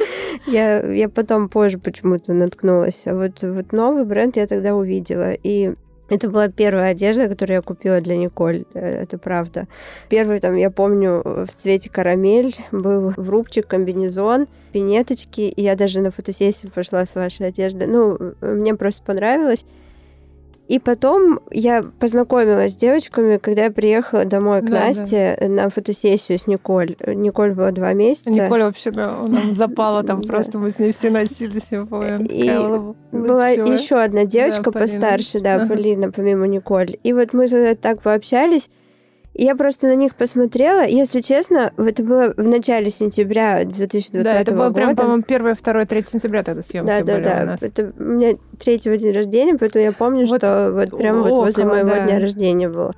Я, я потом позже почему-то наткнулась. А вот, вот новый бренд я тогда увидела. И это была первая одежда, которую я купила для Николь, э, это правда. Первый там, я помню, в цвете карамель был врубчик, комбинезон, пинеточки, и я даже на фотосессию пошла с вашей одеждой. Ну, мне просто понравилось. И потом я познакомилась с девочками, когда я приехала домой к Да, Насте на фотосессию с Николь. Николь было два месяца. Николя вообще да, нам запала там Да. просто, мы с ней все носились. И была еще одна девочка постарше, да. Полина, помимо Николь. И вот мы тогда так пообщались. Я просто на них посмотрела. Если честно, это было в начале сентября 2020 Да, это было года. прям, по-моему, 1, 2, 3 сентября тогда съемки да, да, были у да. нас. Это у меня третьего день рождения, поэтому я помню, Вот что вот прямо вот возле около, моего да. дня рождения было.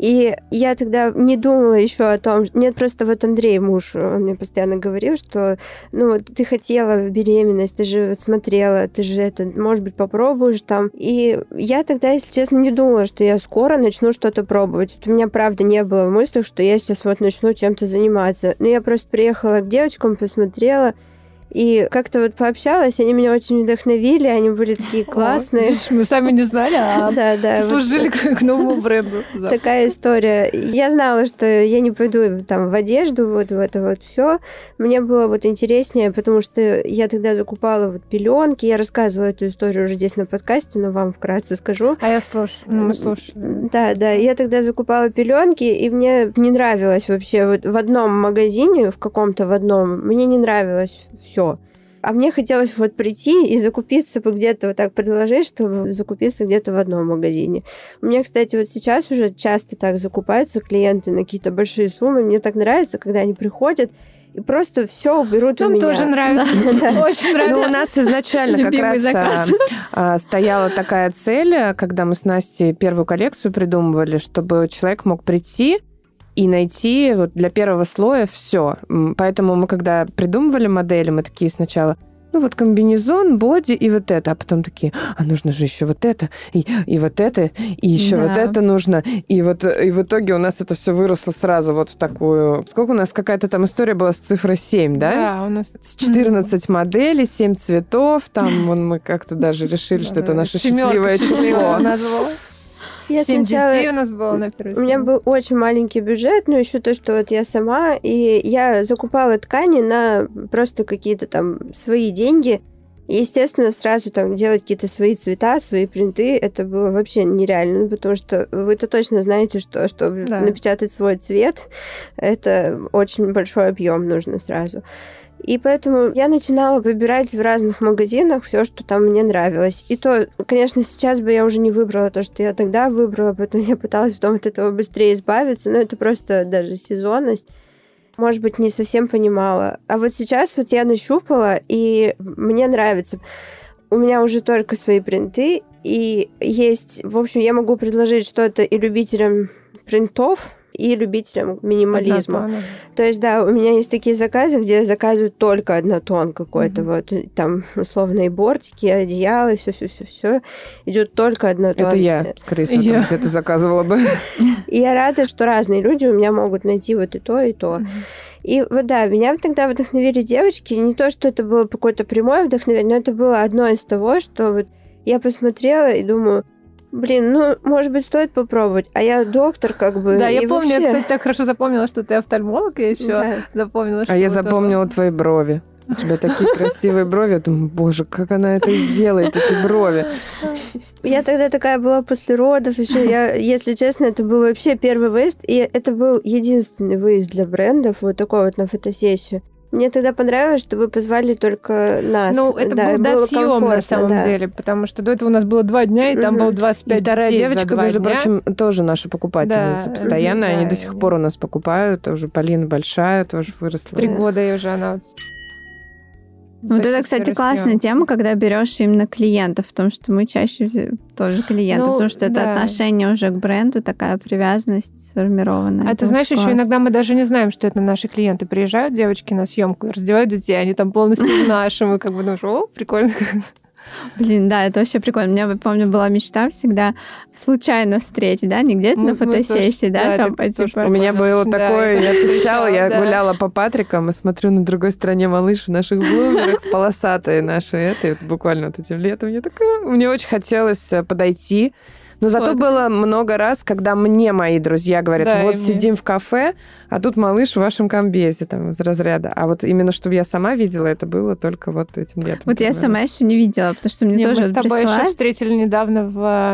И я тогда не думала еще о том, нет, просто вот Андрей, муж, он мне постоянно говорил, что, ну, ты хотела беременность, ты же смотрела, ты же это, может быть, попробуешь там. И я тогда, если честно, не думала, что я скоро начну что-то пробовать. Вот у меня, правда, не было в что я сейчас вот начну чем-то заниматься. Но я просто приехала к девочкам, посмотрела, и как-то вот пообщалась, они меня очень вдохновили, они были такие О, классные. видишь, мы сами не знали, а Да, да. вот служили к к новому бренду. Да. Такая история. Я знала, что я не пойду там в одежду, вот в это вот все. Мне было вот интереснее, потому что я тогда закупала вот пеленки. Я рассказывала эту историю уже здесь на подкасте, но вам вкратце скажу. А я слушаю, ну, мы слушаем. Да, да. Я тогда закупала пеленки, и мне не нравилось вообще вот в одном магазине, в каком-то в одном, мне не нравилось все. А мне хотелось вот прийти и закупиться бы где-то вот так предложить, чтобы закупиться где-то в одном магазине. У меня, кстати, вот сейчас уже часто так закупаются клиенты на какие-то большие суммы. Мне так нравится, когда они приходят и просто все берут у Нам меня. тоже нравится. Да. Очень Ну, нравится. у нас изначально как раз а, а, стояла такая цель, а, когда мы с Настей первую коллекцию придумывали, чтобы человек мог прийти и найти вот для первого слоя все. Поэтому мы, когда придумывали модели, мы такие сначала ну вот комбинезон, боди и вот это, а потом такие, а нужно же еще вот это, и, и вот это, и еще Да. вот это нужно, и вот и в итоге у нас это все выросло сразу вот в такую, сколько у нас какая-то там история была с цифрой 7, да? Да, у нас с 14 моделей, 7 цветов. Там вон, мы как-то даже решили, что это наше счастливое число. назвала. Я Семь сначала- детей у нас было на первой У меня был очень маленький бюджет, но еще то, что вот я сама, и я закупала ткани на просто какие-то там свои деньги. И, естественно, сразу там делать какие-то свои цвета, свои принты, это было вообще нереально, ну, потому что вы-то точно знаете, что чтобы Да. напечатать свой цвет, это очень большой объем нужно сразу. И поэтому я начинала выбирать в разных магазинах все, что там мне нравилось. И то, конечно, сейчас бы я уже не выбрала то, что я тогда выбрала, поэтому я пыталась потом от этого быстрее избавиться. Но это просто даже сезонность. Может быть, не совсем понимала. А вот сейчас вот я нащупала, и мне нравится. У меня уже только свои принты, и есть... В общем, я могу предложить что-то и любителям принтов, и любителям минимализма. Однотонно. То есть, да, у меня есть такие заказы, где заказывают только однотон какой-то, вот там условно и бортики, и одеяло, и все, все, все, все идет только однотон. Это я, скорее всего, Я. там где-то заказывала бы. И я рада, что разные люди у меня могут найти вот и то, и то. И вот да, меня тогда вдохновили девочки. Не то, что это было какое-то прямое вдохновение, но это было одно из того, что вот я посмотрела и думаю, блин, ну, может быть, стоит попробовать. А я доктор, как бы. Да, я помню, я, вообще- кстати, так хорошо запомнила, что ты офтальмолог, я еще Да. запомнила, что А я вот, запомнила твои брови. У тебя такие красивые брови. Я думаю, боже, как она это делает, эти брови. Я тогда такая была после родов еще. Я, если честно, это был вообще первый выезд, и это был единственный выезд для брендов, вот такой вот на фотосессию. Мне тогда понравилось, что вы позвали только нас. Ну, это Да, был и до было съем на самом да. деле, потому что до этого у нас было два дня, и там Мгм. было 25 И вторая девочка, между дня. прочим, тоже наша покупательница Да, постоянно. мгм, Они да, до сих пор у нас покупают. Уже Полина большая тоже выросла. Три Да. года и уже она... Вот до это, кстати, классная тема, когда берешь именно клиентов, потому что мы чаще тоже клиенты, Ну, потому что это да. отношение уже к бренду, такая привязанность сформированная. А Это ты знаешь, еще иногда мы даже не знаем, что это наши клиенты. Приезжают девочки на съемку раздевают детей, они там полностью наши. Мы как бы думаем, о, прикольно. Блин, да, это вообще прикольно. У меня, помню, была мечта всегда случайно встретить, да, не где-то на фотосессии, да, да, там, это по, тоже типа, У меня было такое, я отвечала, я да. гуляла по Патрикам и смотрю на другой стороне малыши наших блогеров, полосатые наши это, буквально вот этим летом. Я такая, мне очень хотелось э, подойти. Но зато было много раз, когда мне мои друзья говорят, Да, вот мне. сидим в кафе, а тут малыш в вашем комбезе там из разряда. А вот именно, чтобы я сама видела, это было только вот этим летом. Вот я сама еще не видела, потому что мне Не, тоже мы с тобой еще присылают. встретили недавно в а,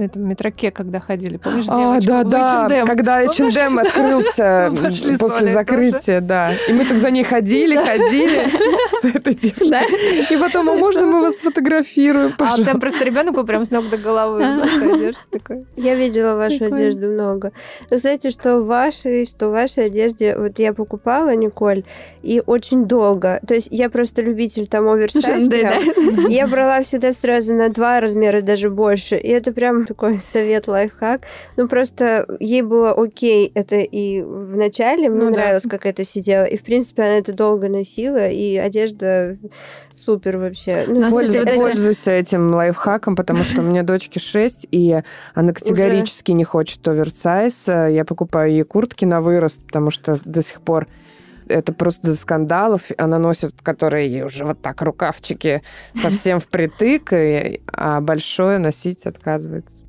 этом метроке, когда ходили. Помнишь, А, девочку да, да, H&M? когда? H&M открылся после закрытия, да. И мы так за ней ходили, ходили с этой девушкой. Да. И потом, а можно мы вас сфотографируем, А там просто ребенок был прям с ног до головы одежде такой. Я видела вашу Прикольно. одежду много. Но, кстати, что в вашей, что в вашей одежде, вот я покупала, Николь, и очень долго. То есть я просто любитель там оверсайз. Да? Я брала всегда сразу на два размера, даже больше. И это прям такой совет, лайфхак. Ну, просто ей было окей это и в начале, мне Ну да. нравилось, как это сидела. И, в принципе, она это долго носила, и одежда супер вообще. Ну, кстати, пользуйтесь. вот эти- Пользуйся этим лайфхаком, потому что у меня дочке 6, и она категорически не хочет оверсайз. Я покупаю ей куртки на вырост, потому что до сих пор это просто до скандалов. Она носит, которые ей уже вот так рукавчики совсем впритык, и- а большое носить отказывается.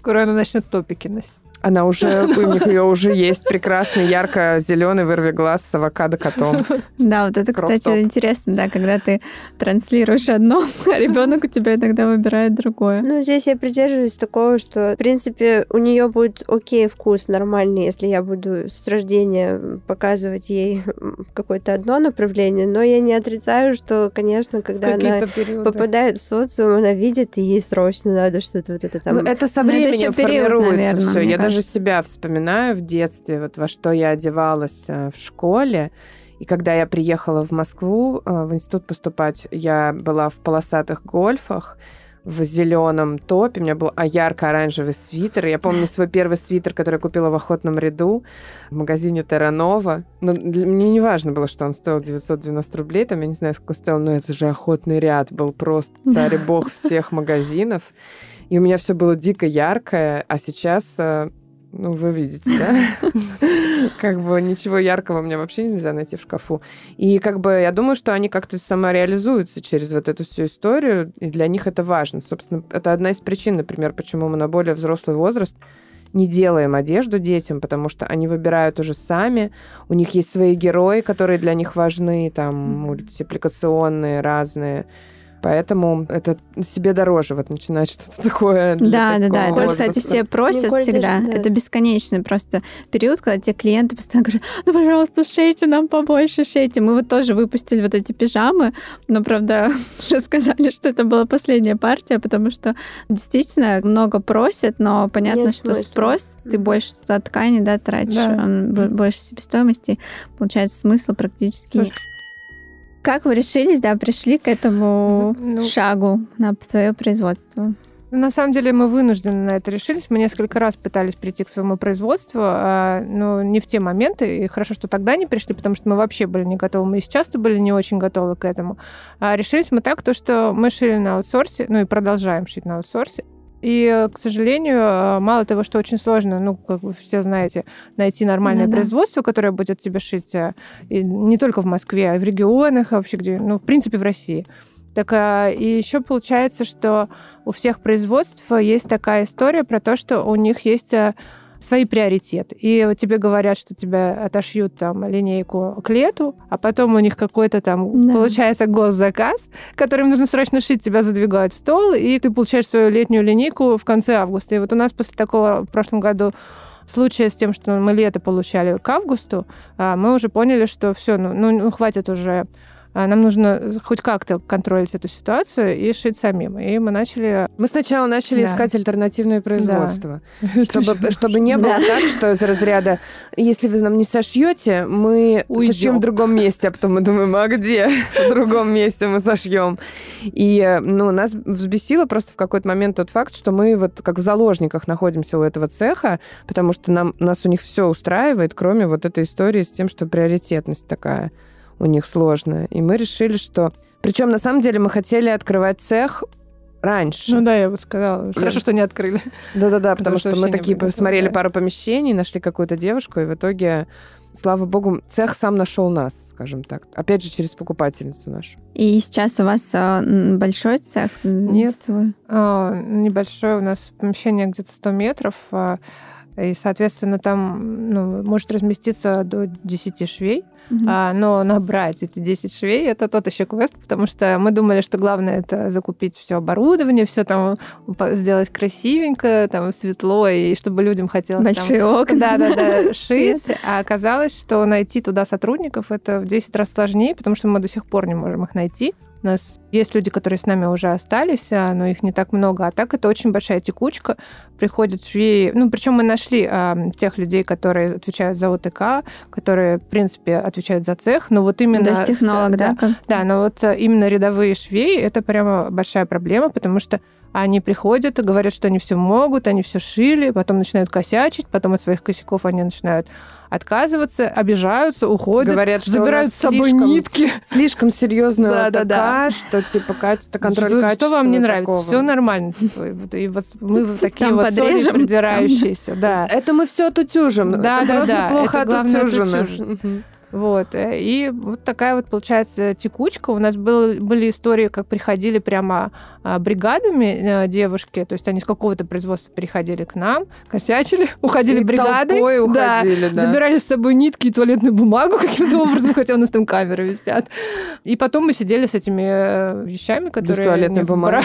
Скоро она начнет топики носить. Она уже, у них ее уже есть прекрасный ярко-зеленый вырви глаз с авокадо котом. Да, вот это, кстати, интересно, да, когда ты транслируешь одно, а ребенок у тебя иногда выбирает другое. Ну, здесь я придерживаюсь такого, что, в принципе, у нее будет окей вкус нормальный, если я буду с рождения показывать ей какое-то одно направление, но я не отрицаю, что, конечно, когда она периоды. попадает в социум, она видит, и ей срочно надо что-то вот это там... Ну, это со Ну, это временем период, формируется наверное, все. Я даже кажется. себя вспоминаю в детстве, вот во что я одевалась э, в школе. И когда я приехала в Москву э, в институт поступать, я была в полосатых гольфах, в зеленом топе, у меня был ярко-оранжевый свитер. Я помню свой первый свитер, который я купила в охотном ряду в магазине Терранова. Но для- мне не важно было, что он стоил 990 рублей, там, я не знаю, сколько стоил, но это же охотный ряд был просто царь и бог всех магазинов. И у меня все было дико яркое, а сейчас, э, ну, вы видите, да? Как бы ничего яркого мне вообще нельзя найти в шкафу. И как бы я думаю, что они как-то самореализуются через вот эту всю историю, и для них это важно. Собственно, это одна из причин, например, почему мы на более взрослый возраст не делаем одежду детям, потому что они выбирают уже сами, у них есть свои герои, которые для них важны, там, мультипликационные, разные. Поэтому это себе дороже вот начинать что-то такое. Да, да, да. Это, кстати, все просят Николь всегда. даже, да. Это бесконечный просто период, когда те клиенты постоянно говорят, ну, пожалуйста, шейте нам побольше, шейте. Мы вот тоже выпустили вот эти пижамы, но, правда, уже сказали, что это была последняя партия, потому что действительно много просят, но понятно, Нет что смысла. спрос, ты больше туда ткани, да, тратишь, Да. больше себестоимости, получается, смысла практически Слушай, нет. Как вы решились, да, пришли к этому Ну, шагу на свое производство? На самом деле мы вынуждены на это решились. Мы несколько раз пытались прийти к своему производству, а, но не в те моменты. И хорошо, что тогда не пришли, потому что мы вообще были не готовы. Мы и сейчас были не очень готовы к этому. А решились мы так, то, что мы шили на аутсорсе, ну и продолжаем шить на аутсорсе. И, к сожалению, мало того, что очень сложно, ну, как вы все знаете, найти нормальное Да-да. производство, которое будет тебе шить э, и не только в Москве, а и в регионах, а вообще где, ну, в принципе, в России. Так а, и еще получается, что у всех производств есть такая история про то, что у них есть э, свои приоритеты. И тебе говорят, что тебя отошьют там линейку к лету, а потом у них какой-то там да. получается госзаказ, который им нужно срочно шить, тебя задвигают в стол, и ты получаешь свою летнюю линейку в конце августа. И вот у нас после такого в прошлом году случая с тем, что мы лето получали к августу, а, мы уже поняли, что все, ну, ну хватит уже нам нужно хоть как-то контролить эту ситуацию и шить самим. И мы начали... Мы сначала начали да. искать альтернативное производство, да. чтобы, чтобы не было да. так, что из разряда, если вы нам не сошьете, мы Уйдем. сошьем в другом месте, а потом мы думаем, а где в другом месте мы сошьем? И ну, нас взбесило просто в какой-то момент тот факт, что мы вот как в заложниках находимся у этого цеха, потому что нам, нас у них все устраивает, кроме вот этой истории с тем, что приоритетность такая у них сложная. И мы решили, что... Причем, на самом деле, мы хотели открывать цех раньше. Ну да, я бы сказала. Хорошо, что не открыли. Да-да-да, потому, что мы такие посмотрели пару помещений, нашли какую-то девушку, и в итоге слава богу, цех сам нашел нас, скажем так. Опять же, через покупательницу нашу. И сейчас у вас а, большой цех? Нет, свой? А, небольшой. У нас помещение где-то 100 метров. И, соответственно, там ну, может разместиться до 10 швей. Mm-hmm. А, но набрать эти 10 швей это тот еще квест, потому что мы думали, что главное это закупить все оборудование, все там сделать красивенько, там светло, и чтобы людям хотелось. Большие там, окна. Да, да, да, шить. А оказалось, что найти туда сотрудников это в 10 раз сложнее, потому что мы до сих пор не можем их найти. У нас есть люди, которые с нами уже остались, а, но их не так много. А так это очень большая текучка. Приходят швеи... Ну, причем мы нашли а, тех людей, которые отвечают за ОТК, которые, в принципе, отвечают за цех. Но вот именно... То есть технолог, да? Да, да но вот именно рядовые швеи — это прямо большая проблема, потому что они приходят и говорят, что они все могут, они все шили, потом начинают косячить, потом от своих косяков они начинают отказываться, обижаются, уходят, Говорят, что забирают с собой слишком, нитки. Слишком серьезно да, да, да. что типа качество, контроль что, качества. Что вам не нравится? Такого. Все нормально. И вот мы такие вот подрежем, придирающиеся. Да. Это мы все отутюжим. Да, это да, да. плохо отутюжено. Вот. Э, и вот такая вот получается текучка. У нас был, были истории, как приходили прямо а, бригадами э, девушки, то есть они с какого-то производства приходили к нам, косячили, уходили и бригадой. уходили, да, да. Забирали с собой нитки и туалетную бумагу каким-то образом, хотя у нас там камеры висят. И потом мы сидели с этими э, вещами, которые... Без туалетной бумаги.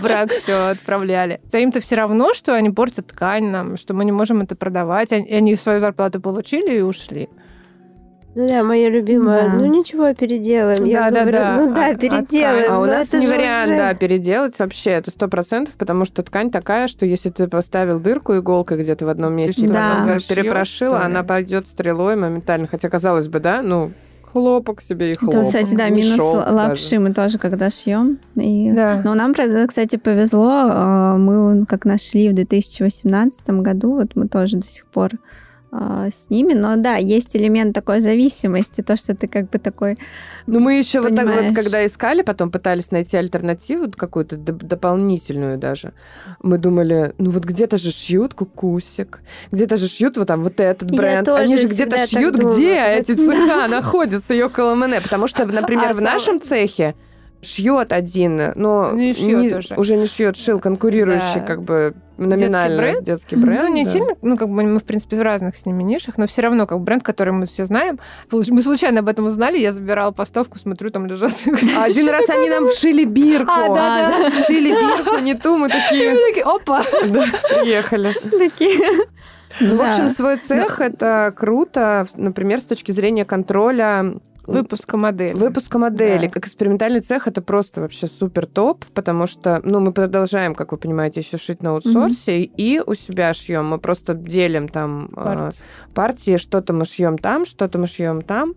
брак все отправляли. Им-то все равно, что они портят ткань нам, что мы не можем это продавать. Они свою зарплату получили и ушли. Ну да, моя любимая. Да. Ну ничего, переделаем. Да, Я да, говорю, да. Ну да, а, переделаем. А у нас не вариант, уже... да, переделать вообще. Это сто процентов, потому что ткань такая, что если ты поставил дырку иголкой где-то в одном месте, да. потом перепрошила, она пойдет стрелой моментально. Хотя казалось бы, да, ну хлопок себе и хлопок. Это, кстати, да, минус лапши даже. мы тоже когда шьем. И... Да. Но нам, кстати, повезло. А, мы как нашли в 2018 году, вот мы тоже до сих пор а, с ними, но да, есть элемент такой зависимости, то, что ты как бы такой. Ну, мы еще вот так вот, когда искали, потом пытались найти альтернативу какую-то дополнительную даже. Мы думали, ну вот где-то же шьют кукусик, где-то же шьют вот там вот этот бренд. Они же где-то шьют, где эти цеха находятся, Йоколо Потому что, например, а в нашем цехе шьет один, но не шьет не, уже. уже не шьет, шил конкурирующий да. как бы номинально детский бренд. Детский бренд ну, не да. сильно, ну, как бы мы, в принципе, в разных с ними нишах, но все равно, как бренд, который мы все знаем. Мы случайно об этом узнали, я забирала поставку, смотрю, там лежат... А один раз они нам вшили бирку. А, да, да. Вшили бирку, не ту, мы такие... Опа! Приехали. Такие... Ну, в общем, свой цех — это круто, например, с точки зрения контроля Выпуска модели. Выпуска модели. Да. Как экспериментальный цех это просто вообще супер топ, потому что, ну, мы продолжаем, как вы понимаете, еще шить на аутсорсе, и у себя шьем. Мы просто делим там э, Партии. что-то мы шьем там, что-то мы шьем там.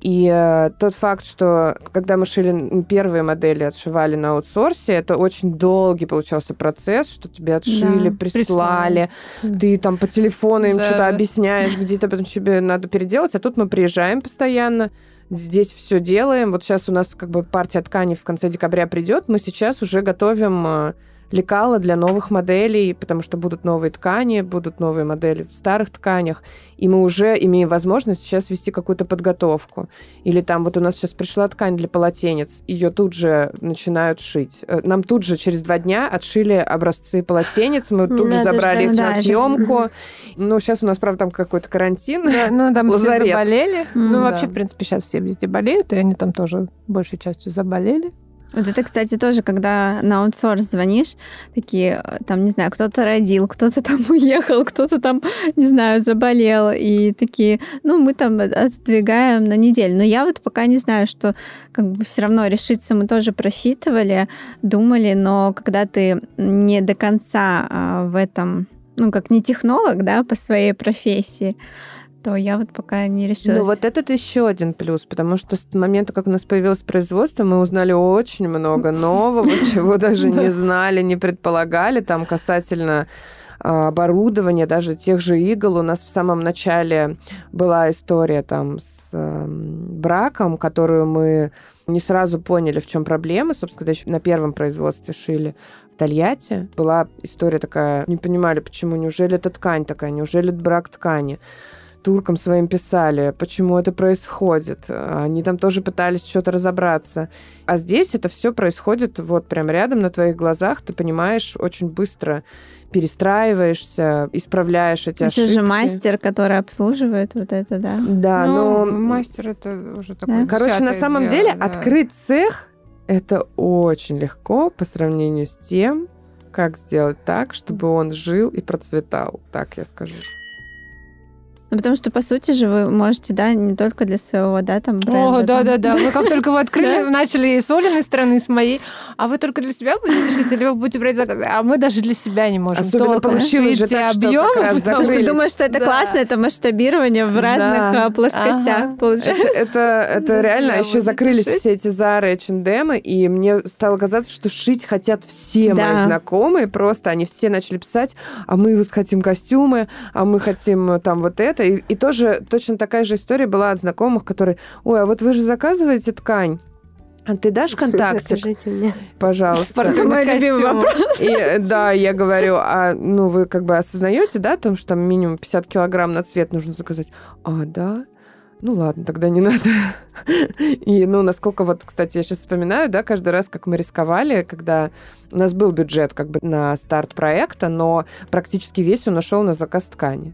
И э, тот факт, что когда мы шили первые модели, отшивали на аутсорсе, это очень долгий получался процесс, что тебе отшили, Да, прислали, прислали. ты там по телефону им Да. что-то объясняешь, где-то потом тебе надо переделать, а тут мы приезжаем постоянно, здесь все делаем. Вот сейчас у нас как бы партия ткани в конце декабря придет, мы сейчас уже готовим э, лекала для новых моделей, потому что будут новые ткани, будут новые модели в старых тканях, и мы уже имеем возможность сейчас вести какую-то подготовку. Или там вот у нас сейчас пришла ткань для полотенец, ее тут же начинают шить. Э, Нам тут же через два дня отшили образцы полотенец, мы тут же забрали их на съемку. Ну, сейчас у нас, правда, там какой-то карантин. Да, ну, там все заболели. Ну, да. вообще, в принципе, сейчас все везде болеют, и они там тоже большей частью заболели. Вот это, кстати, тоже, когда на аутсорс звонишь, такие, э, там, не знаю, кто-то родил, кто-то там уехал, кто-то там, не знаю, заболел, и такие, ну, мы там отодвигаем на неделю. Но я вот пока не знаю, что как бы все равно решиться мы тоже просчитывали, думали, но когда ты не до конца а, в этом, ну, как не технолог, да, по своей профессии, то я вот пока не решилась. Ну, вот этот еще один плюс, потому что с момента, как у нас появилось производство, мы узнали очень много нового, чего даже не знали, не предполагали, там касательно а, оборудования, даже тех же игл. У нас в самом начале была история там с эм, браком, которую мы не сразу поняли, в чем проблема. Собственно, когда еще на первом производстве шили в Тольятти. Была история такая, не понимали, почему, неужели это ткань такая, неужели это брак ткани туркам своим писали, почему это происходит. Они там тоже пытались что-то разобраться. А здесь это все происходит вот прям рядом на твоих глазах. Ты понимаешь очень быстро, перестраиваешься, исправляешь эти Еще ошибки. же мастер, который обслуживает вот это, да. Да, ну, но... мастер это уже такое. Да. Короче, на самом дело, деле да. открыть цех это очень легко по сравнению с тем, как сделать так, чтобы он жил и процветал, так я скажу. Ну, потому что, по сути же, вы можете, да, не только для своего, да, там, бренда. О, да, там. да, да. Вы как только вы открыли, начали с Олиной стороны, с моей, а вы только для себя будете шить, или вы будете брать заказы? А мы даже для себя не можем. Особенно получилось же так, что объемы, как раз потому что думаешь, что это классно, это масштабирование в разных а, плоскостях получается. Это, реально, еще закрылись все эти Зары, H&M, и мне стало казаться, что шить хотят все мои знакомые, просто они все начали писать, а мы вот хотим костюмы, а мы хотим э, там вот это, и, и тоже точно такая же история была от знакомых, которые, ой, а вот вы же заказываете ткань, а ты дашь контактик, Закажите мне. пожалуйста? Это мой любимый вопрос. И да, я говорю, а ну вы как бы осознаете, да, о том, что там минимум 50 килограмм на цвет нужно заказать? А, да? Ну ладно, тогда не надо. И, ну, насколько вот, кстати, я сейчас вспоминаю, да, каждый раз, как мы рисковали, когда у нас был бюджет как бы на старт проекта, но практически весь он ушел на заказ ткани.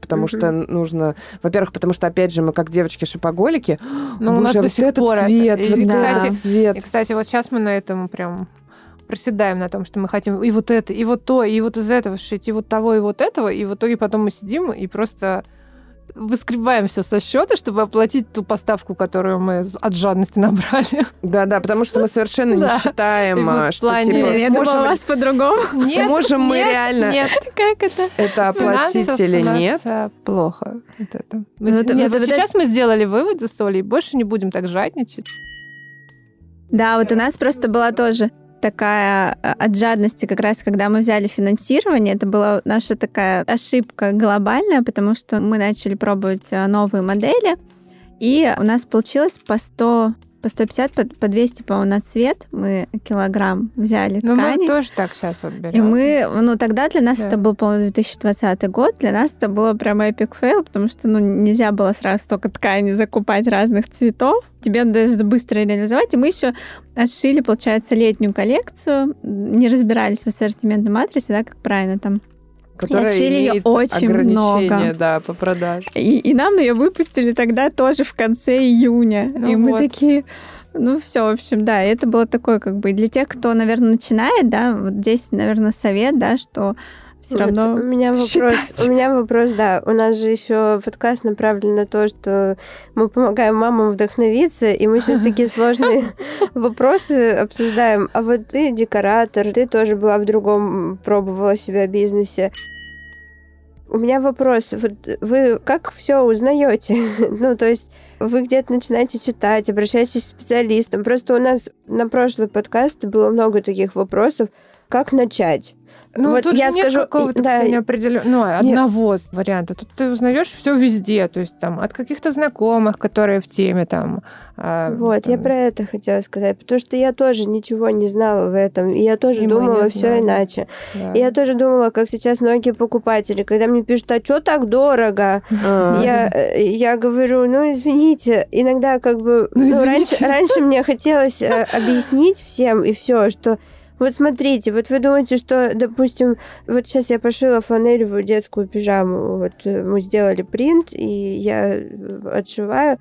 Потому Мгм. что нужно... Во-первых, потому что, опять же, мы как девочки-шопоголики, Ну, у нас до вот сих этот пор это. цвет, И, вот кстати, этот цвет. И, кстати, вот сейчас мы на этом прям проседаем на том, что мы хотим и вот это, и вот то, и вот из этого шить, и вот того, и вот этого, и в итоге потом мы сидим и просто выскребаем все со счета, чтобы оплатить ту поставку, которую мы от жадности набрали. Да-да, потому что мы совершенно не Да. Считаем, а, что типа Я думала, вас по-другому. сможем мы нет, реально Нет, Как это? это оплатить или нет. э, плохо. Ну, Нет, сейчас мы сделали выводы с Олей, больше не будем так жадничать. Да, вот у нас просто была тоже такая э, от жадности, как раз когда мы взяли финансирование, это была наша такая ошибка глобальная, потому что мы начали пробовать э, новые модели, и у нас получилось по 100, по 150, по, по 200, по-моему, на цвет мы килограмм взяли Но ткани. мы тоже так сейчас вот берем. И мы, ну тогда для нас Да. это был, по-моему, 2020 год, для нас это было прям epic fail, потому что, ну, нельзя было сразу столько ткани закупать разных цветов, тебе надо это быстро реализовать, и мы еще отшили, получается, летнюю коллекцию, не разбирались в ассортиментном матрице, да, как правильно там. Которая её имеет очень ограничения, много. да, по продаже. И, и нам ее выпустили тогда тоже в конце июня. Ну и мы вот. такие, ну все, в общем, да, это было такое как бы для тех, кто, наверное, начинает, да, вот здесь, наверное, совет, да, что все вот равно. У меня вопрос, считать. у меня вопрос, да. У нас же еще подкаст направлен на то, что мы помогаем мамам вдохновиться, и мы сейчас такие сложные вопросы обсуждаем. А вот ты декоратор, ты тоже была в другом, пробовала себя в бизнесе. У меня вопрос. Вот вы как все узнаете? ну, то есть вы где-то начинаете читать, обращаетесь к специалистам. Просто у нас на прошлый подкаст было много таких вопросов. Как начать? Ну, вот тут я же скажу, нет какого-то да, определенного, ну, одного нет. варианта. Тут ты узнаешь все везде, то есть там от каких-то знакомых, которые в теме там. А, вот, там... я про это хотела сказать, потому что я тоже ничего не знала в этом, и я тоже и думала все иначе. Да. И я тоже думала, как сейчас многие покупатели, когда мне пишут, а что так дорого? А. Я, э, я говорю, ну, извините, иногда как бы, ну, ну раньше, раньше мне хотелось э, объяснить всем и все, что вот смотрите, вот вы думаете, что, допустим, вот сейчас я пошила фланелевую детскую пижаму, вот э, мы сделали принт, и я э, отшиваю,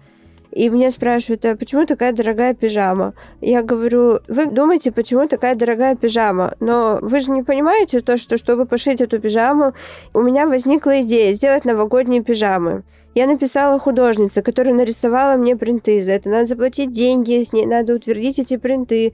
и меня спрашивают, а почему такая дорогая пижама? Я говорю, вы думаете, почему такая дорогая пижама? Но вы же не понимаете то, что чтобы пошить эту пижаму, у меня возникла идея сделать новогодние пижамы. Я написала художнице, которая нарисовала мне принты. За это надо заплатить деньги, с ней надо утвердить эти принты,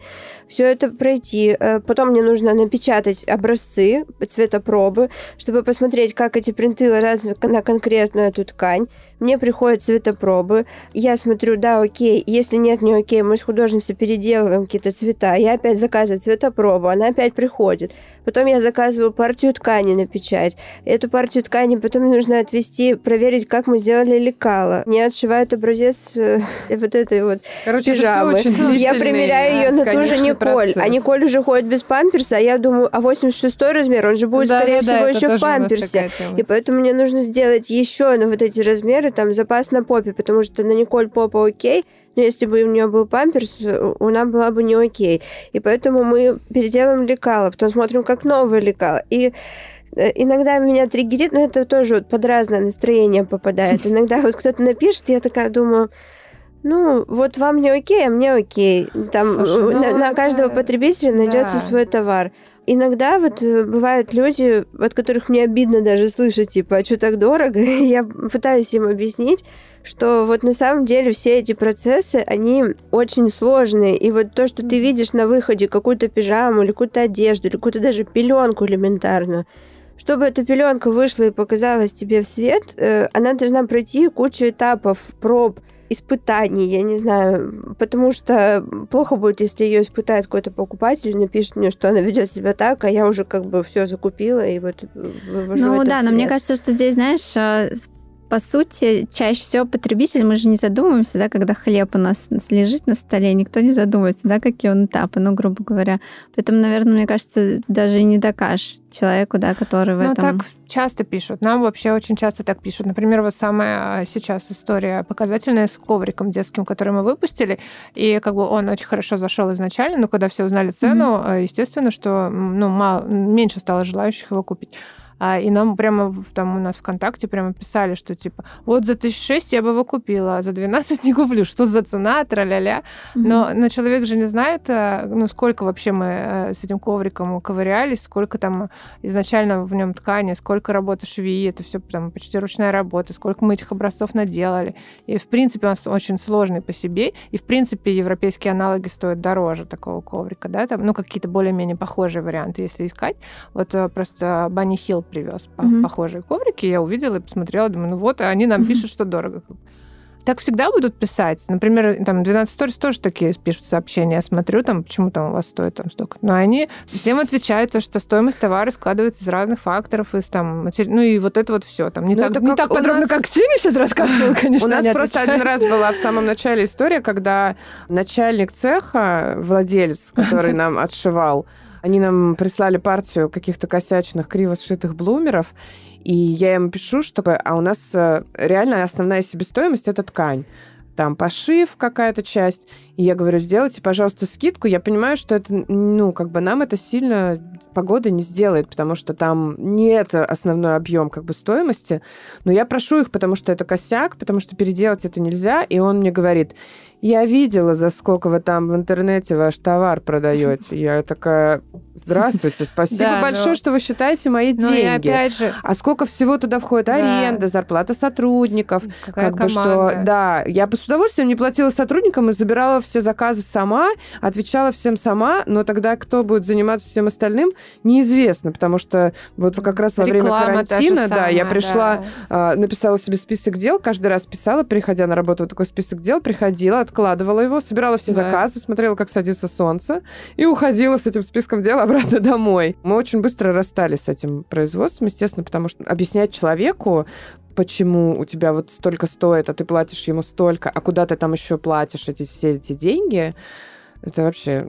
все это пройти. Э, потом мне нужно напечатать образцы цветопробы, чтобы посмотреть, как эти принты ложатся на конкретную эту ткань. Мне приходят цветопробы, я смотрю, да, окей, если нет, не окей, мы с художницей переделываем какие-то цвета, я опять заказываю цветопробу, она опять приходит. Потом я заказываю партию ткани на печать. Эту партию ткани потом нужно отвести, проверить, как мы сделали лекало. Мне отшивают образец э, вот этой вот Короче, пижамы. Я примеряю ее на ту же Николь. Процесс. А Николь уже ходит без памперса, а я думаю, а 86 размер, он же будет, да, скорее да, всего, да, еще в памперсе. И поэтому мне нужно сделать еще на вот эти размеры там запас на попе, потому что на Николь попа окей, если бы у нее был памперс, у нас была бы не окей. И поэтому мы переделаем лекало, потом смотрим, как новое лекало. И э, иногда меня триггерит, но это тоже вот под разное настроение попадает. Иногда вот кто-то напишет, я такая думаю, ну, вот вам не окей, а мне окей. Там Слушай, ну, на, на каждого потребителя найдется да. свой товар. Иногда вот э, бывают люди, от которых мне обидно даже слышать, типа, а что так дорого? Я пытаюсь им объяснить, что вот на самом деле все эти процессы, они очень сложные. И вот то, что ты видишь на выходе какую-то пижаму или какую-то одежду, или какую-то даже пеленку элементарную, чтобы эта пеленка вышла и показалась тебе в свет, э, она должна пройти кучу этапов, проб, испытаний, я не знаю, потому что плохо будет, если ее испытает какой-то покупатель, напишет мне, что она ведет себя так, а я уже как бы все закупила и вот вывожу Ну да, но мне кажется, что здесь, знаешь, а, по сути, чаще всего потребитель, мы же не задумываемся, да, когда хлеб у нас лежит на столе, никто не задумывается, да, какие он этапы, ну, грубо говоря. Поэтому, наверное, мне кажется, даже не докажешь человеку, да, который в ну, этом... так часто пишут. Нам вообще очень часто так пишут. Например, вот самая а, сейчас история показательная с ковриком детским, который мы выпустили, и как бы он очень хорошо зашел изначально, но когда все узнали цену, mm-hmm. естественно, что ну, мало, меньше стало желающих его купить. А, и нам прямо там у нас ВКонтакте прямо писали, что типа, вот за тысяч шесть я бы его купила, а за 12 не куплю. Что за цена, тра-ля-ля. Mm-hmm. Но, но человек же не знает, э, ну, сколько вообще мы э, с этим ковриком ковырялись, сколько там изначально в нем ткани, сколько работы швеи, это все там почти ручная работа, сколько мы этих образцов наделали. И, в принципе, он очень сложный по себе, и, в принципе, европейские аналоги стоят дороже такого коврика, да, там, ну, какие-то более-менее похожие варианты, если искать. Вот э, просто Банни Хилл привез mm-hmm. похожие коврики. Я увидела и посмотрела, думаю, ну вот, они нам пишут, что дорого. Так всегда будут писать. Например, там 12 Stories тоже такие пишут сообщения. Я смотрю, там, почему там у вас стоит там столько. Но они всем отвечают, то, что стоимость товара складывается из разных факторов, из там, матери... ну и вот это вот все. Там не ну, так, не так подробно, нас... как Ксения сейчас рассказывала, конечно. У нас просто один раз была в самом начале история, когда начальник цеха, владелец, который нам отшивал, они нам прислали партию каких-то косячных, криво сшитых блумеров, и я им пишу, что а у нас э, реально основная себестоимость — это ткань там пошив какая-то часть. И я говорю, сделайте, пожалуйста, скидку. Я понимаю, что это, ну, как бы нам это сильно погода не сделает, потому что там не это основной объем как бы стоимости. Но я прошу их, потому что это косяк, потому что переделать это нельзя. И он мне говорит, я видела, за сколько вы там в интернете ваш товар продаете. Я такая, здравствуйте, спасибо Да, большое, но- что вы считаете мои деньги. опять же, А сколько всего туда входит? Да. Аренда, зарплата сотрудников. какая как бы что, да, я бы с удовольствием не платила сотрудникам и забирала все заказы сама, отвечала всем сама, но тогда кто будет заниматься всем остальным, неизвестно, потому что вот как раз во время Реклама карантина, да, я пришла, да. а, написала себе список дел, каждый раз писала, приходя на работу, вот такой список дел, приходила, откладывала его, собирала все Да. заказы, смотрела, как садится солнце, и уходила с этим списком дел обратно домой. Мы очень быстро расстались с этим производством, естественно, потому что объяснять человеку, почему у тебя вот столько стоит, а ты платишь ему столько, а куда ты там еще платишь эти все эти деньги, это вообще...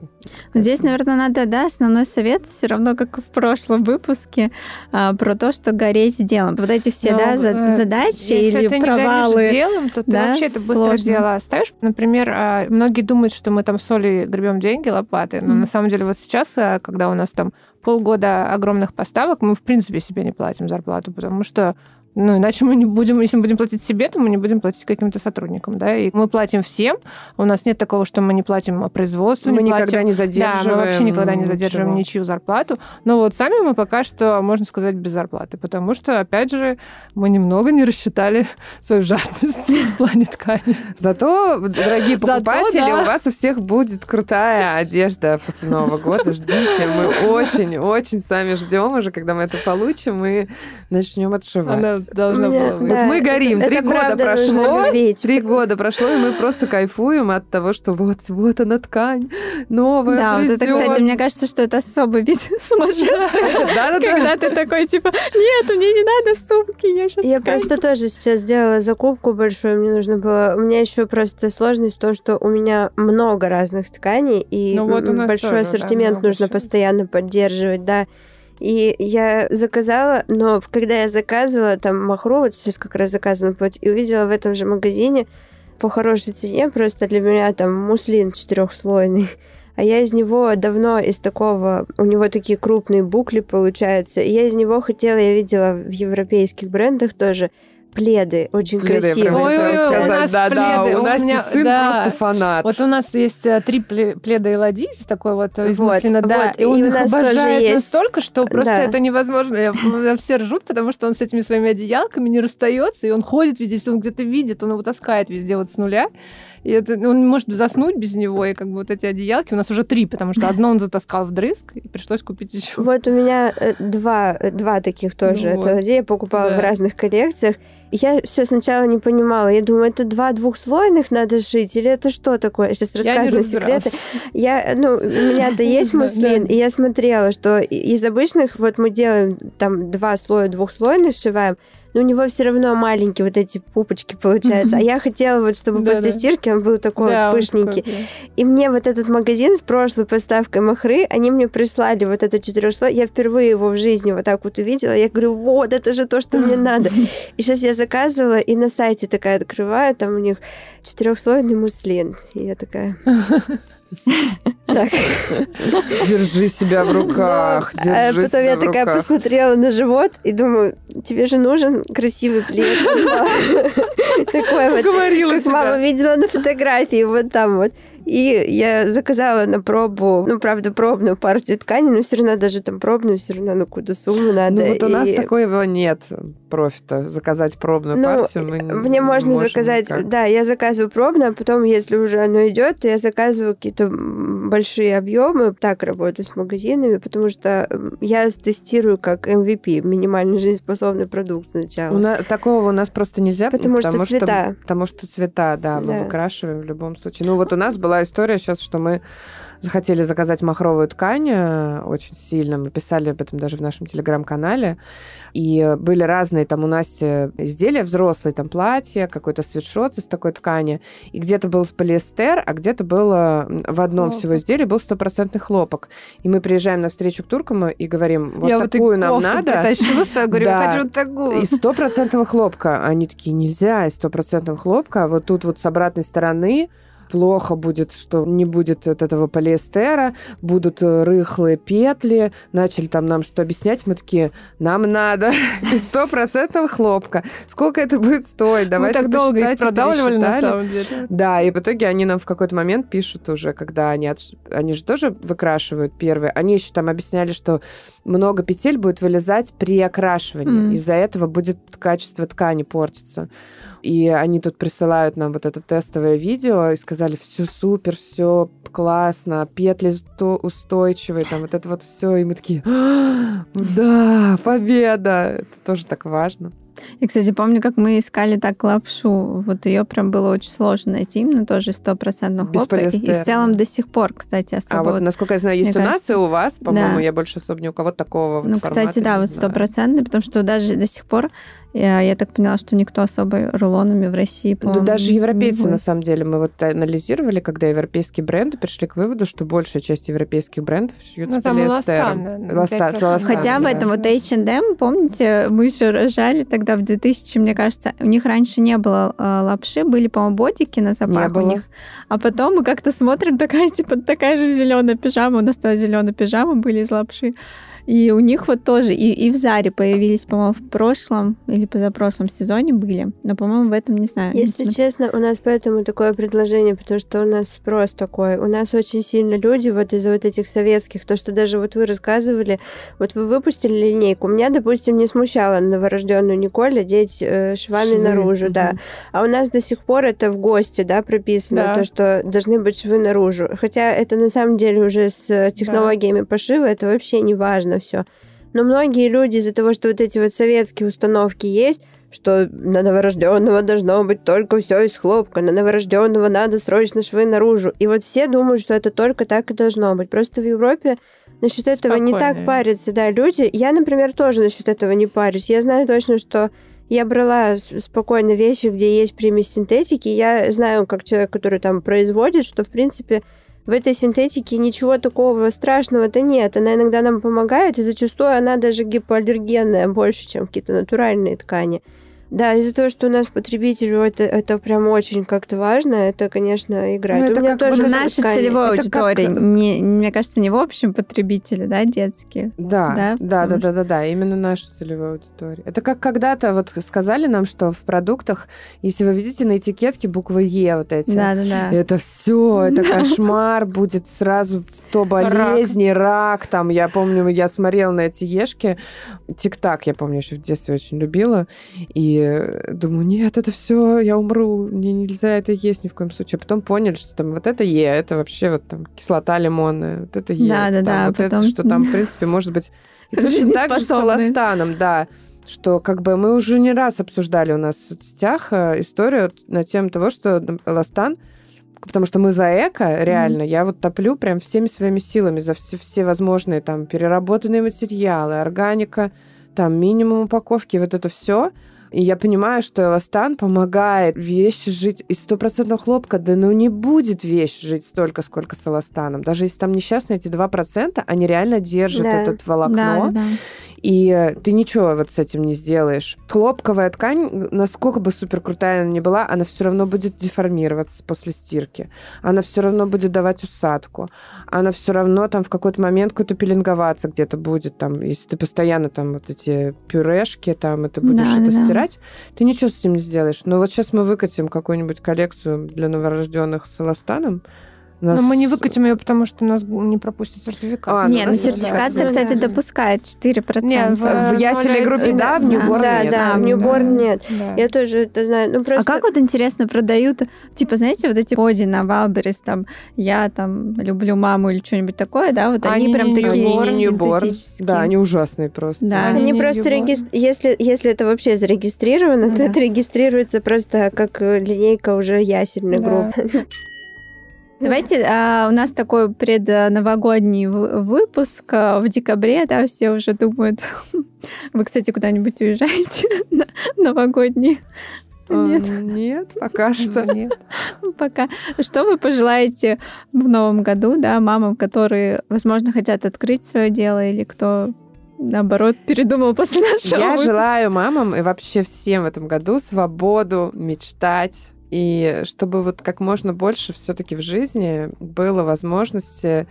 Но Здесь, наверное, надо, да, основной совет все равно, как и в прошлом выпуске, а, про то, что гореть делом. Вот эти все, Но, да, за- э, задачи Если или ты провалы. горишь делом, то ты да, вообще это быстро сложно. дело оставишь. Например, а, многие думают, что мы там соли гребем деньги лопаты, но Мгм. на самом деле вот сейчас, а, когда у нас там полгода огромных поставок, мы в принципе себе не платим зарплату, потому что ну, иначе мы не будем, если мы будем платить себе, то мы не будем платить каким-то сотрудникам, да, и мы платим всем, у нас нет такого, что мы не платим производству, Мы не никогда платим не да, задерживаем. мы вообще никогда не задерживаем ничего. ничью зарплату. Но вот сами мы пока что, можно сказать, без зарплаты. Потому что, опять же, мы немного не рассчитали свою жадность в плане ткани. Зато, дорогие Зато, покупатели, да. у вас у всех будет крутая одежда после Нового года. Ждите, мы очень-очень сами ждем уже, когда мы это получим, и начнем отшивать. Она была Вот быть. Да, мы горим. это- Три это года прошло. Три года прошло, и мы просто кайфуем от того, что вот, вот она ткань новая Да, вот это, придёт. кстати, мне кажется, что это особый вид сумасшествия. Когда ты такой, типа, нет, мне не надо сумки, я сейчас... Я просто тоже сейчас сделала закупку большую, мне нужно было... У меня еще просто сложность в том, что у меня много разных тканей, и Ну вот большой ассортимент нужно постоянно поддерживать, да. И я заказала, но когда я заказывала там махру, вот сейчас как раз заказана платье, и увидела в этом же магазине по хорошей цене, просто для меня там муслин четырехслойный. А я из него давно из такого, у него такие крупные букли получаются, и я из него хотела, я видела в европейских брендах тоже пледы, очень Пледы, красивые. Ой, ой, ой, у сказать. нас Да, да, пледы, у у Насти меня- сын да. просто фанат. Вот у нас есть э, три пле- пледа Элодис, такой вот э, из Вот, муслина, да, вот, и он и их обожает настолько, что просто Да. это невозможно. Все ржут, потому что он с этими своими одеялками не расстается, и он ходит везде, если он где-то видит, он его таскает везде вот с нуля. И это, он не может заснуть без него, и как бы вот эти одеялки, у нас уже три, потому что одно он затаскал вдрызг, и пришлось купить еще. Вот у меня э, два, два таких тоже. Ну это вот. я покупала Да. в разных коллекциях. Я все сначала не понимала. Я думаю, это два двухслойных надо шить, или это что такое? Сейчас Я рассказываю секреты. Я, ну, у меня-то есть муслин, и я смотрела, что из обычных вот мы делаем там два слоя двухслойный сшиваем, но у него все равно маленькие вот эти пупочки получаются. А я хотела вот, чтобы Да, после да. стирки он был такой Да, пышненький. такой, да. И мне вот этот магазин с прошлой поставкой махры, они мне прислали вот это четырехслой. Я впервые его в жизни вот так вот увидела. Я говорю, вот, это же то, что мне надо. И сейчас я заказывала, и на сайте такая открываю, там у них четырехслойный муслин. И я такая... Так. Держи себя в руках, А держи Потом себя я в такая руках. посмотрела на живот и думаю, тебе же нужен красивый плед. Такой вот. Как мама видела на фотографии, вот там вот. И я заказала на пробу, ну, правда, пробную партию ткани, но все равно даже там пробную, все равно на какую-то сумму надо. Ну вот у нас такого нет профита. Заказать пробную ну, партию мы не Мне можно заказать, никак. да, я заказываю пробную, а потом, если уже оно идет, то я заказываю какие-то большие объемы. Так работаю с магазинами, потому что я тестирую как MVP, минимально жизнеспособный продукт сначала. У на- такого у нас просто нельзя, Потому что цвета. потому что цвета, да, мы Да. выкрашиваем в любом случае. Ну вот у нас была история сейчас, что мы захотели заказать махровую ткань э, очень сильно. Мы писали об этом даже в нашем телеграм-канале. И были разные там у Насти изделия взрослые, там платье, какой-то свитшот из такой ткани. И где-то был полиэстер, а где-то было в одном Хлопок. всего изделии был стопроцентный хлопок. И мы приезжаем на встречу к туркам и говорим, вот я такую вот и нам надо. притащила свою, говорю, я хочу вот такую. Из стопроцентного хлопка. Они такие, нельзя из стопроцентного хлопка. А Вот тут вот с обратной стороны плохо будет, что не будет вот этого полиэстера, будут э, рыхлые петли. Начали там нам что объяснять, мы такие, нам надо стопроцентного хлопка. Сколько это будет стоить? Давайте мы так долго их продавливали, на самом деле. Да, и в итоге они нам в какой-то момент пишут уже, когда они, от... они же тоже выкрашивают первые. Они еще там объясняли, что много петель будет вылезать при окрашивании. Mm. Из-за этого будет качество ткани портиться. И они тут присылают нам вот это тестовое видео и сказали, все супер, все классно, петли устойчивые, там вот это вот все. И мы такие, «А, да, победа! Это тоже так важно. И, кстати, помню, как мы искали так лапшу. Вот ее прям было очень сложно найти, именно тоже стопроцентно хлопка. И, и в целом до сих пор, кстати, особо. А вот, вот насколько я знаю, есть у кажется, нас и у вас, по-моему, да. я больше особо ни у кого такого Ну, кстати, да, вот стопроцентный, потому что даже до сих пор я, я так поняла, что никто особо рулонами в России, по Да даже европейцы, на самом деле, мы вот анализировали, когда европейские бренды пришли к выводу, что большая часть европейских брендов шьют ну, с полиэстером. Ластан, Хотя в этом вот H&M, помните, мы еще рожали тогда в 2000, мне кажется, у них раньше не было э, лапши, были, по-моему, ботики на запах у них. А потом мы как-то смотрим, такая, типа, такая же зеленая пижама, у нас тоже зеленая пижама были из лапши. И у них вот тоже, и, и в Заре появились, по-моему, в прошлом или позапрошлом сезоне были, но, по-моему, в этом не знаю. Если не честно, у нас поэтому такое предложение, потому что у нас спрос такой. У нас очень сильно люди вот из-за вот этих советских, то, что даже вот вы рассказывали, вот вы выпустили линейку. Меня, допустим, не смущало новорожденную Николь одеть э, швами швы. наружу, угу. да. А у нас до сих пор это в гости, да, прописано, да. то, что должны быть швы наружу. Хотя это на самом деле уже с технологиями да. пошива, это вообще не важно нормально все. Но многие люди из-за того, что вот эти вот советские установки есть, что на новорожденного должно быть только все из хлопка, на новорожденного надо срочно швы наружу. И вот все думают, что это только так и должно быть. Просто в Европе насчет этого Спокойнее. не так парятся, да, люди. Я, например, тоже насчет этого не парюсь. Я знаю точно, что я брала спокойно вещи, где есть примесь синтетики. Я знаю, как человек, который там производит, что, в принципе, в этой синтетике ничего такого страшного-то нет. Она иногда нам помогает, и зачастую она даже гипоаллергенная больше, чем какие-то натуральные ткани. Да, из-за того, что у нас потребителю это, это прям очень как-то важно, это, конечно, играет. Ну, это у меня как тоже наша ткани. целевая это аудитория. Как... Не, мне кажется, не в общем потребители, да, детские. Да, да, да, да, да, да, да, именно наша целевая аудитория. Это как когда-то вот сказали нам, что в продуктах, если вы видите на этикетке буквы Е вот эти, да, да, да. это все, это кошмар, будет сразу 100 болезней, рак. рак, там, я помню, я смотрела на эти ешки, тик-так, я помню, еще в детстве очень любила, и думаю, нет, это все, я умру, мне нельзя это есть ни в коем случае. А потом поняли, что там вот это Е, это вообще вот там кислота лимонная, вот это Е. Да, да, да. Вот потом... это, что там, в принципе, может быть... И точно так же с холостаном, да что как бы мы уже не раз обсуждали у нас в соцсетях э, историю на тему того, что Ластан потому что мы за эко, реально, mm-hmm. я вот топлю прям всеми своими силами за все, все возможные там переработанные материалы, органика, там минимум упаковки, вот это все. И я понимаю, что эластан помогает вещи жить из стопроцентного хлопка. Да ну не будет вещь жить столько, сколько с эластаном. Даже если там несчастные эти 2%, они реально держат да. этот волокно. Да, да и ты ничего вот с этим не сделаешь. Хлопковая ткань, насколько бы супер крутая она ни была, она все равно будет деформироваться после стирки. Она все равно будет давать усадку. Она все равно там в какой-то момент какой-то пеленговаться где-то будет. Там, если ты постоянно там вот эти пюрешки, там, это будешь да, это да. стирать, ты ничего с этим не сделаешь. Но вот сейчас мы выкатим какую-нибудь коллекцию для новорожденных с эластаном, нас... Но мы не выкатим ее, потому что нас не пропустят сертификат. А, не, ну, ну сертификация, кстати, да. допускает 4%. Нет, в, в ясельной группе, да, в Ньюборн да, нет. Да, да, в Newborn нет. Да. Я тоже это знаю. Ну, просто... А как вот интересно продают, типа, знаете, вот эти боди на Wildberries, там, я там люблю маму или что-нибудь такое, да, вот они, они прям такие newborn. Да, они ужасные просто. Да, они, они просто регистрируют, если, если это вообще зарегистрировано, да. то это регистрируется просто как линейка уже ясельной да. группы. Давайте, а, у нас такой предновогодний выпуск а, в декабре, да, все уже думают. Вы, кстати, куда-нибудь уезжаете на новогодний? Нет. Нет, пока что нет. Пока. Что вы пожелаете в новом году, да, мамам, которые, возможно, хотят открыть свое дело, или кто наоборот, передумал после нашего Я выпуска. желаю мамам и вообще всем в этом году свободу мечтать, И чтобы вот как можно больше все-таки в жизни было возможности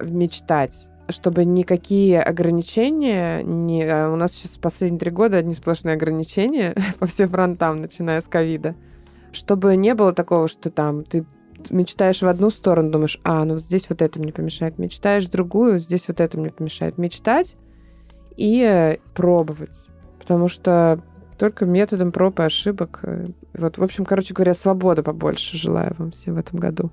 мечтать чтобы никакие ограничения не... А у нас сейчас последние три года одни сплошные ограничения по всем фронтам, начиная с ковида. Чтобы не было такого, что там ты мечтаешь в одну сторону, думаешь, а, ну здесь вот это мне помешает. Мечтаешь в другую, здесь вот это мне помешает. Мечтать и пробовать. Потому что только методом проб и ошибок. Э, вот, в общем, короче говоря, свобода побольше желаю вам всем в этом году.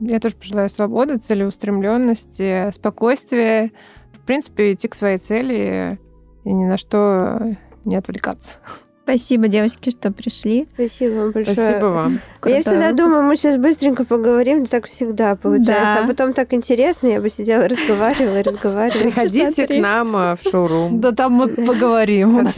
Я тоже пожелаю свободы, целеустремленности, спокойствия. В принципе, идти к своей цели и ни на что не отвлекаться. Спасибо, девочки, что пришли. Спасибо вам большое. Спасибо вам. Крутой я всегда выпуск. думаю, мы сейчас быстренько поговорим, так всегда получается. Да. А потом так интересно, я бы сидела, разговаривала, разговаривала. Приходите к нам э, в шоурум. Да там мы поговорим.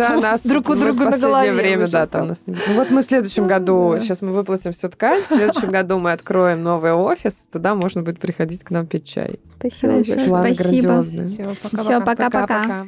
Друг у друга на голове. время, да, там нас Вот мы в следующем году, сейчас мы выплатим всю ткань, в следующем году мы откроем новый офис, тогда можно будет приходить к нам пить чай. Спасибо большое. Планы Спасибо. грандиозные. Все, пока-пока.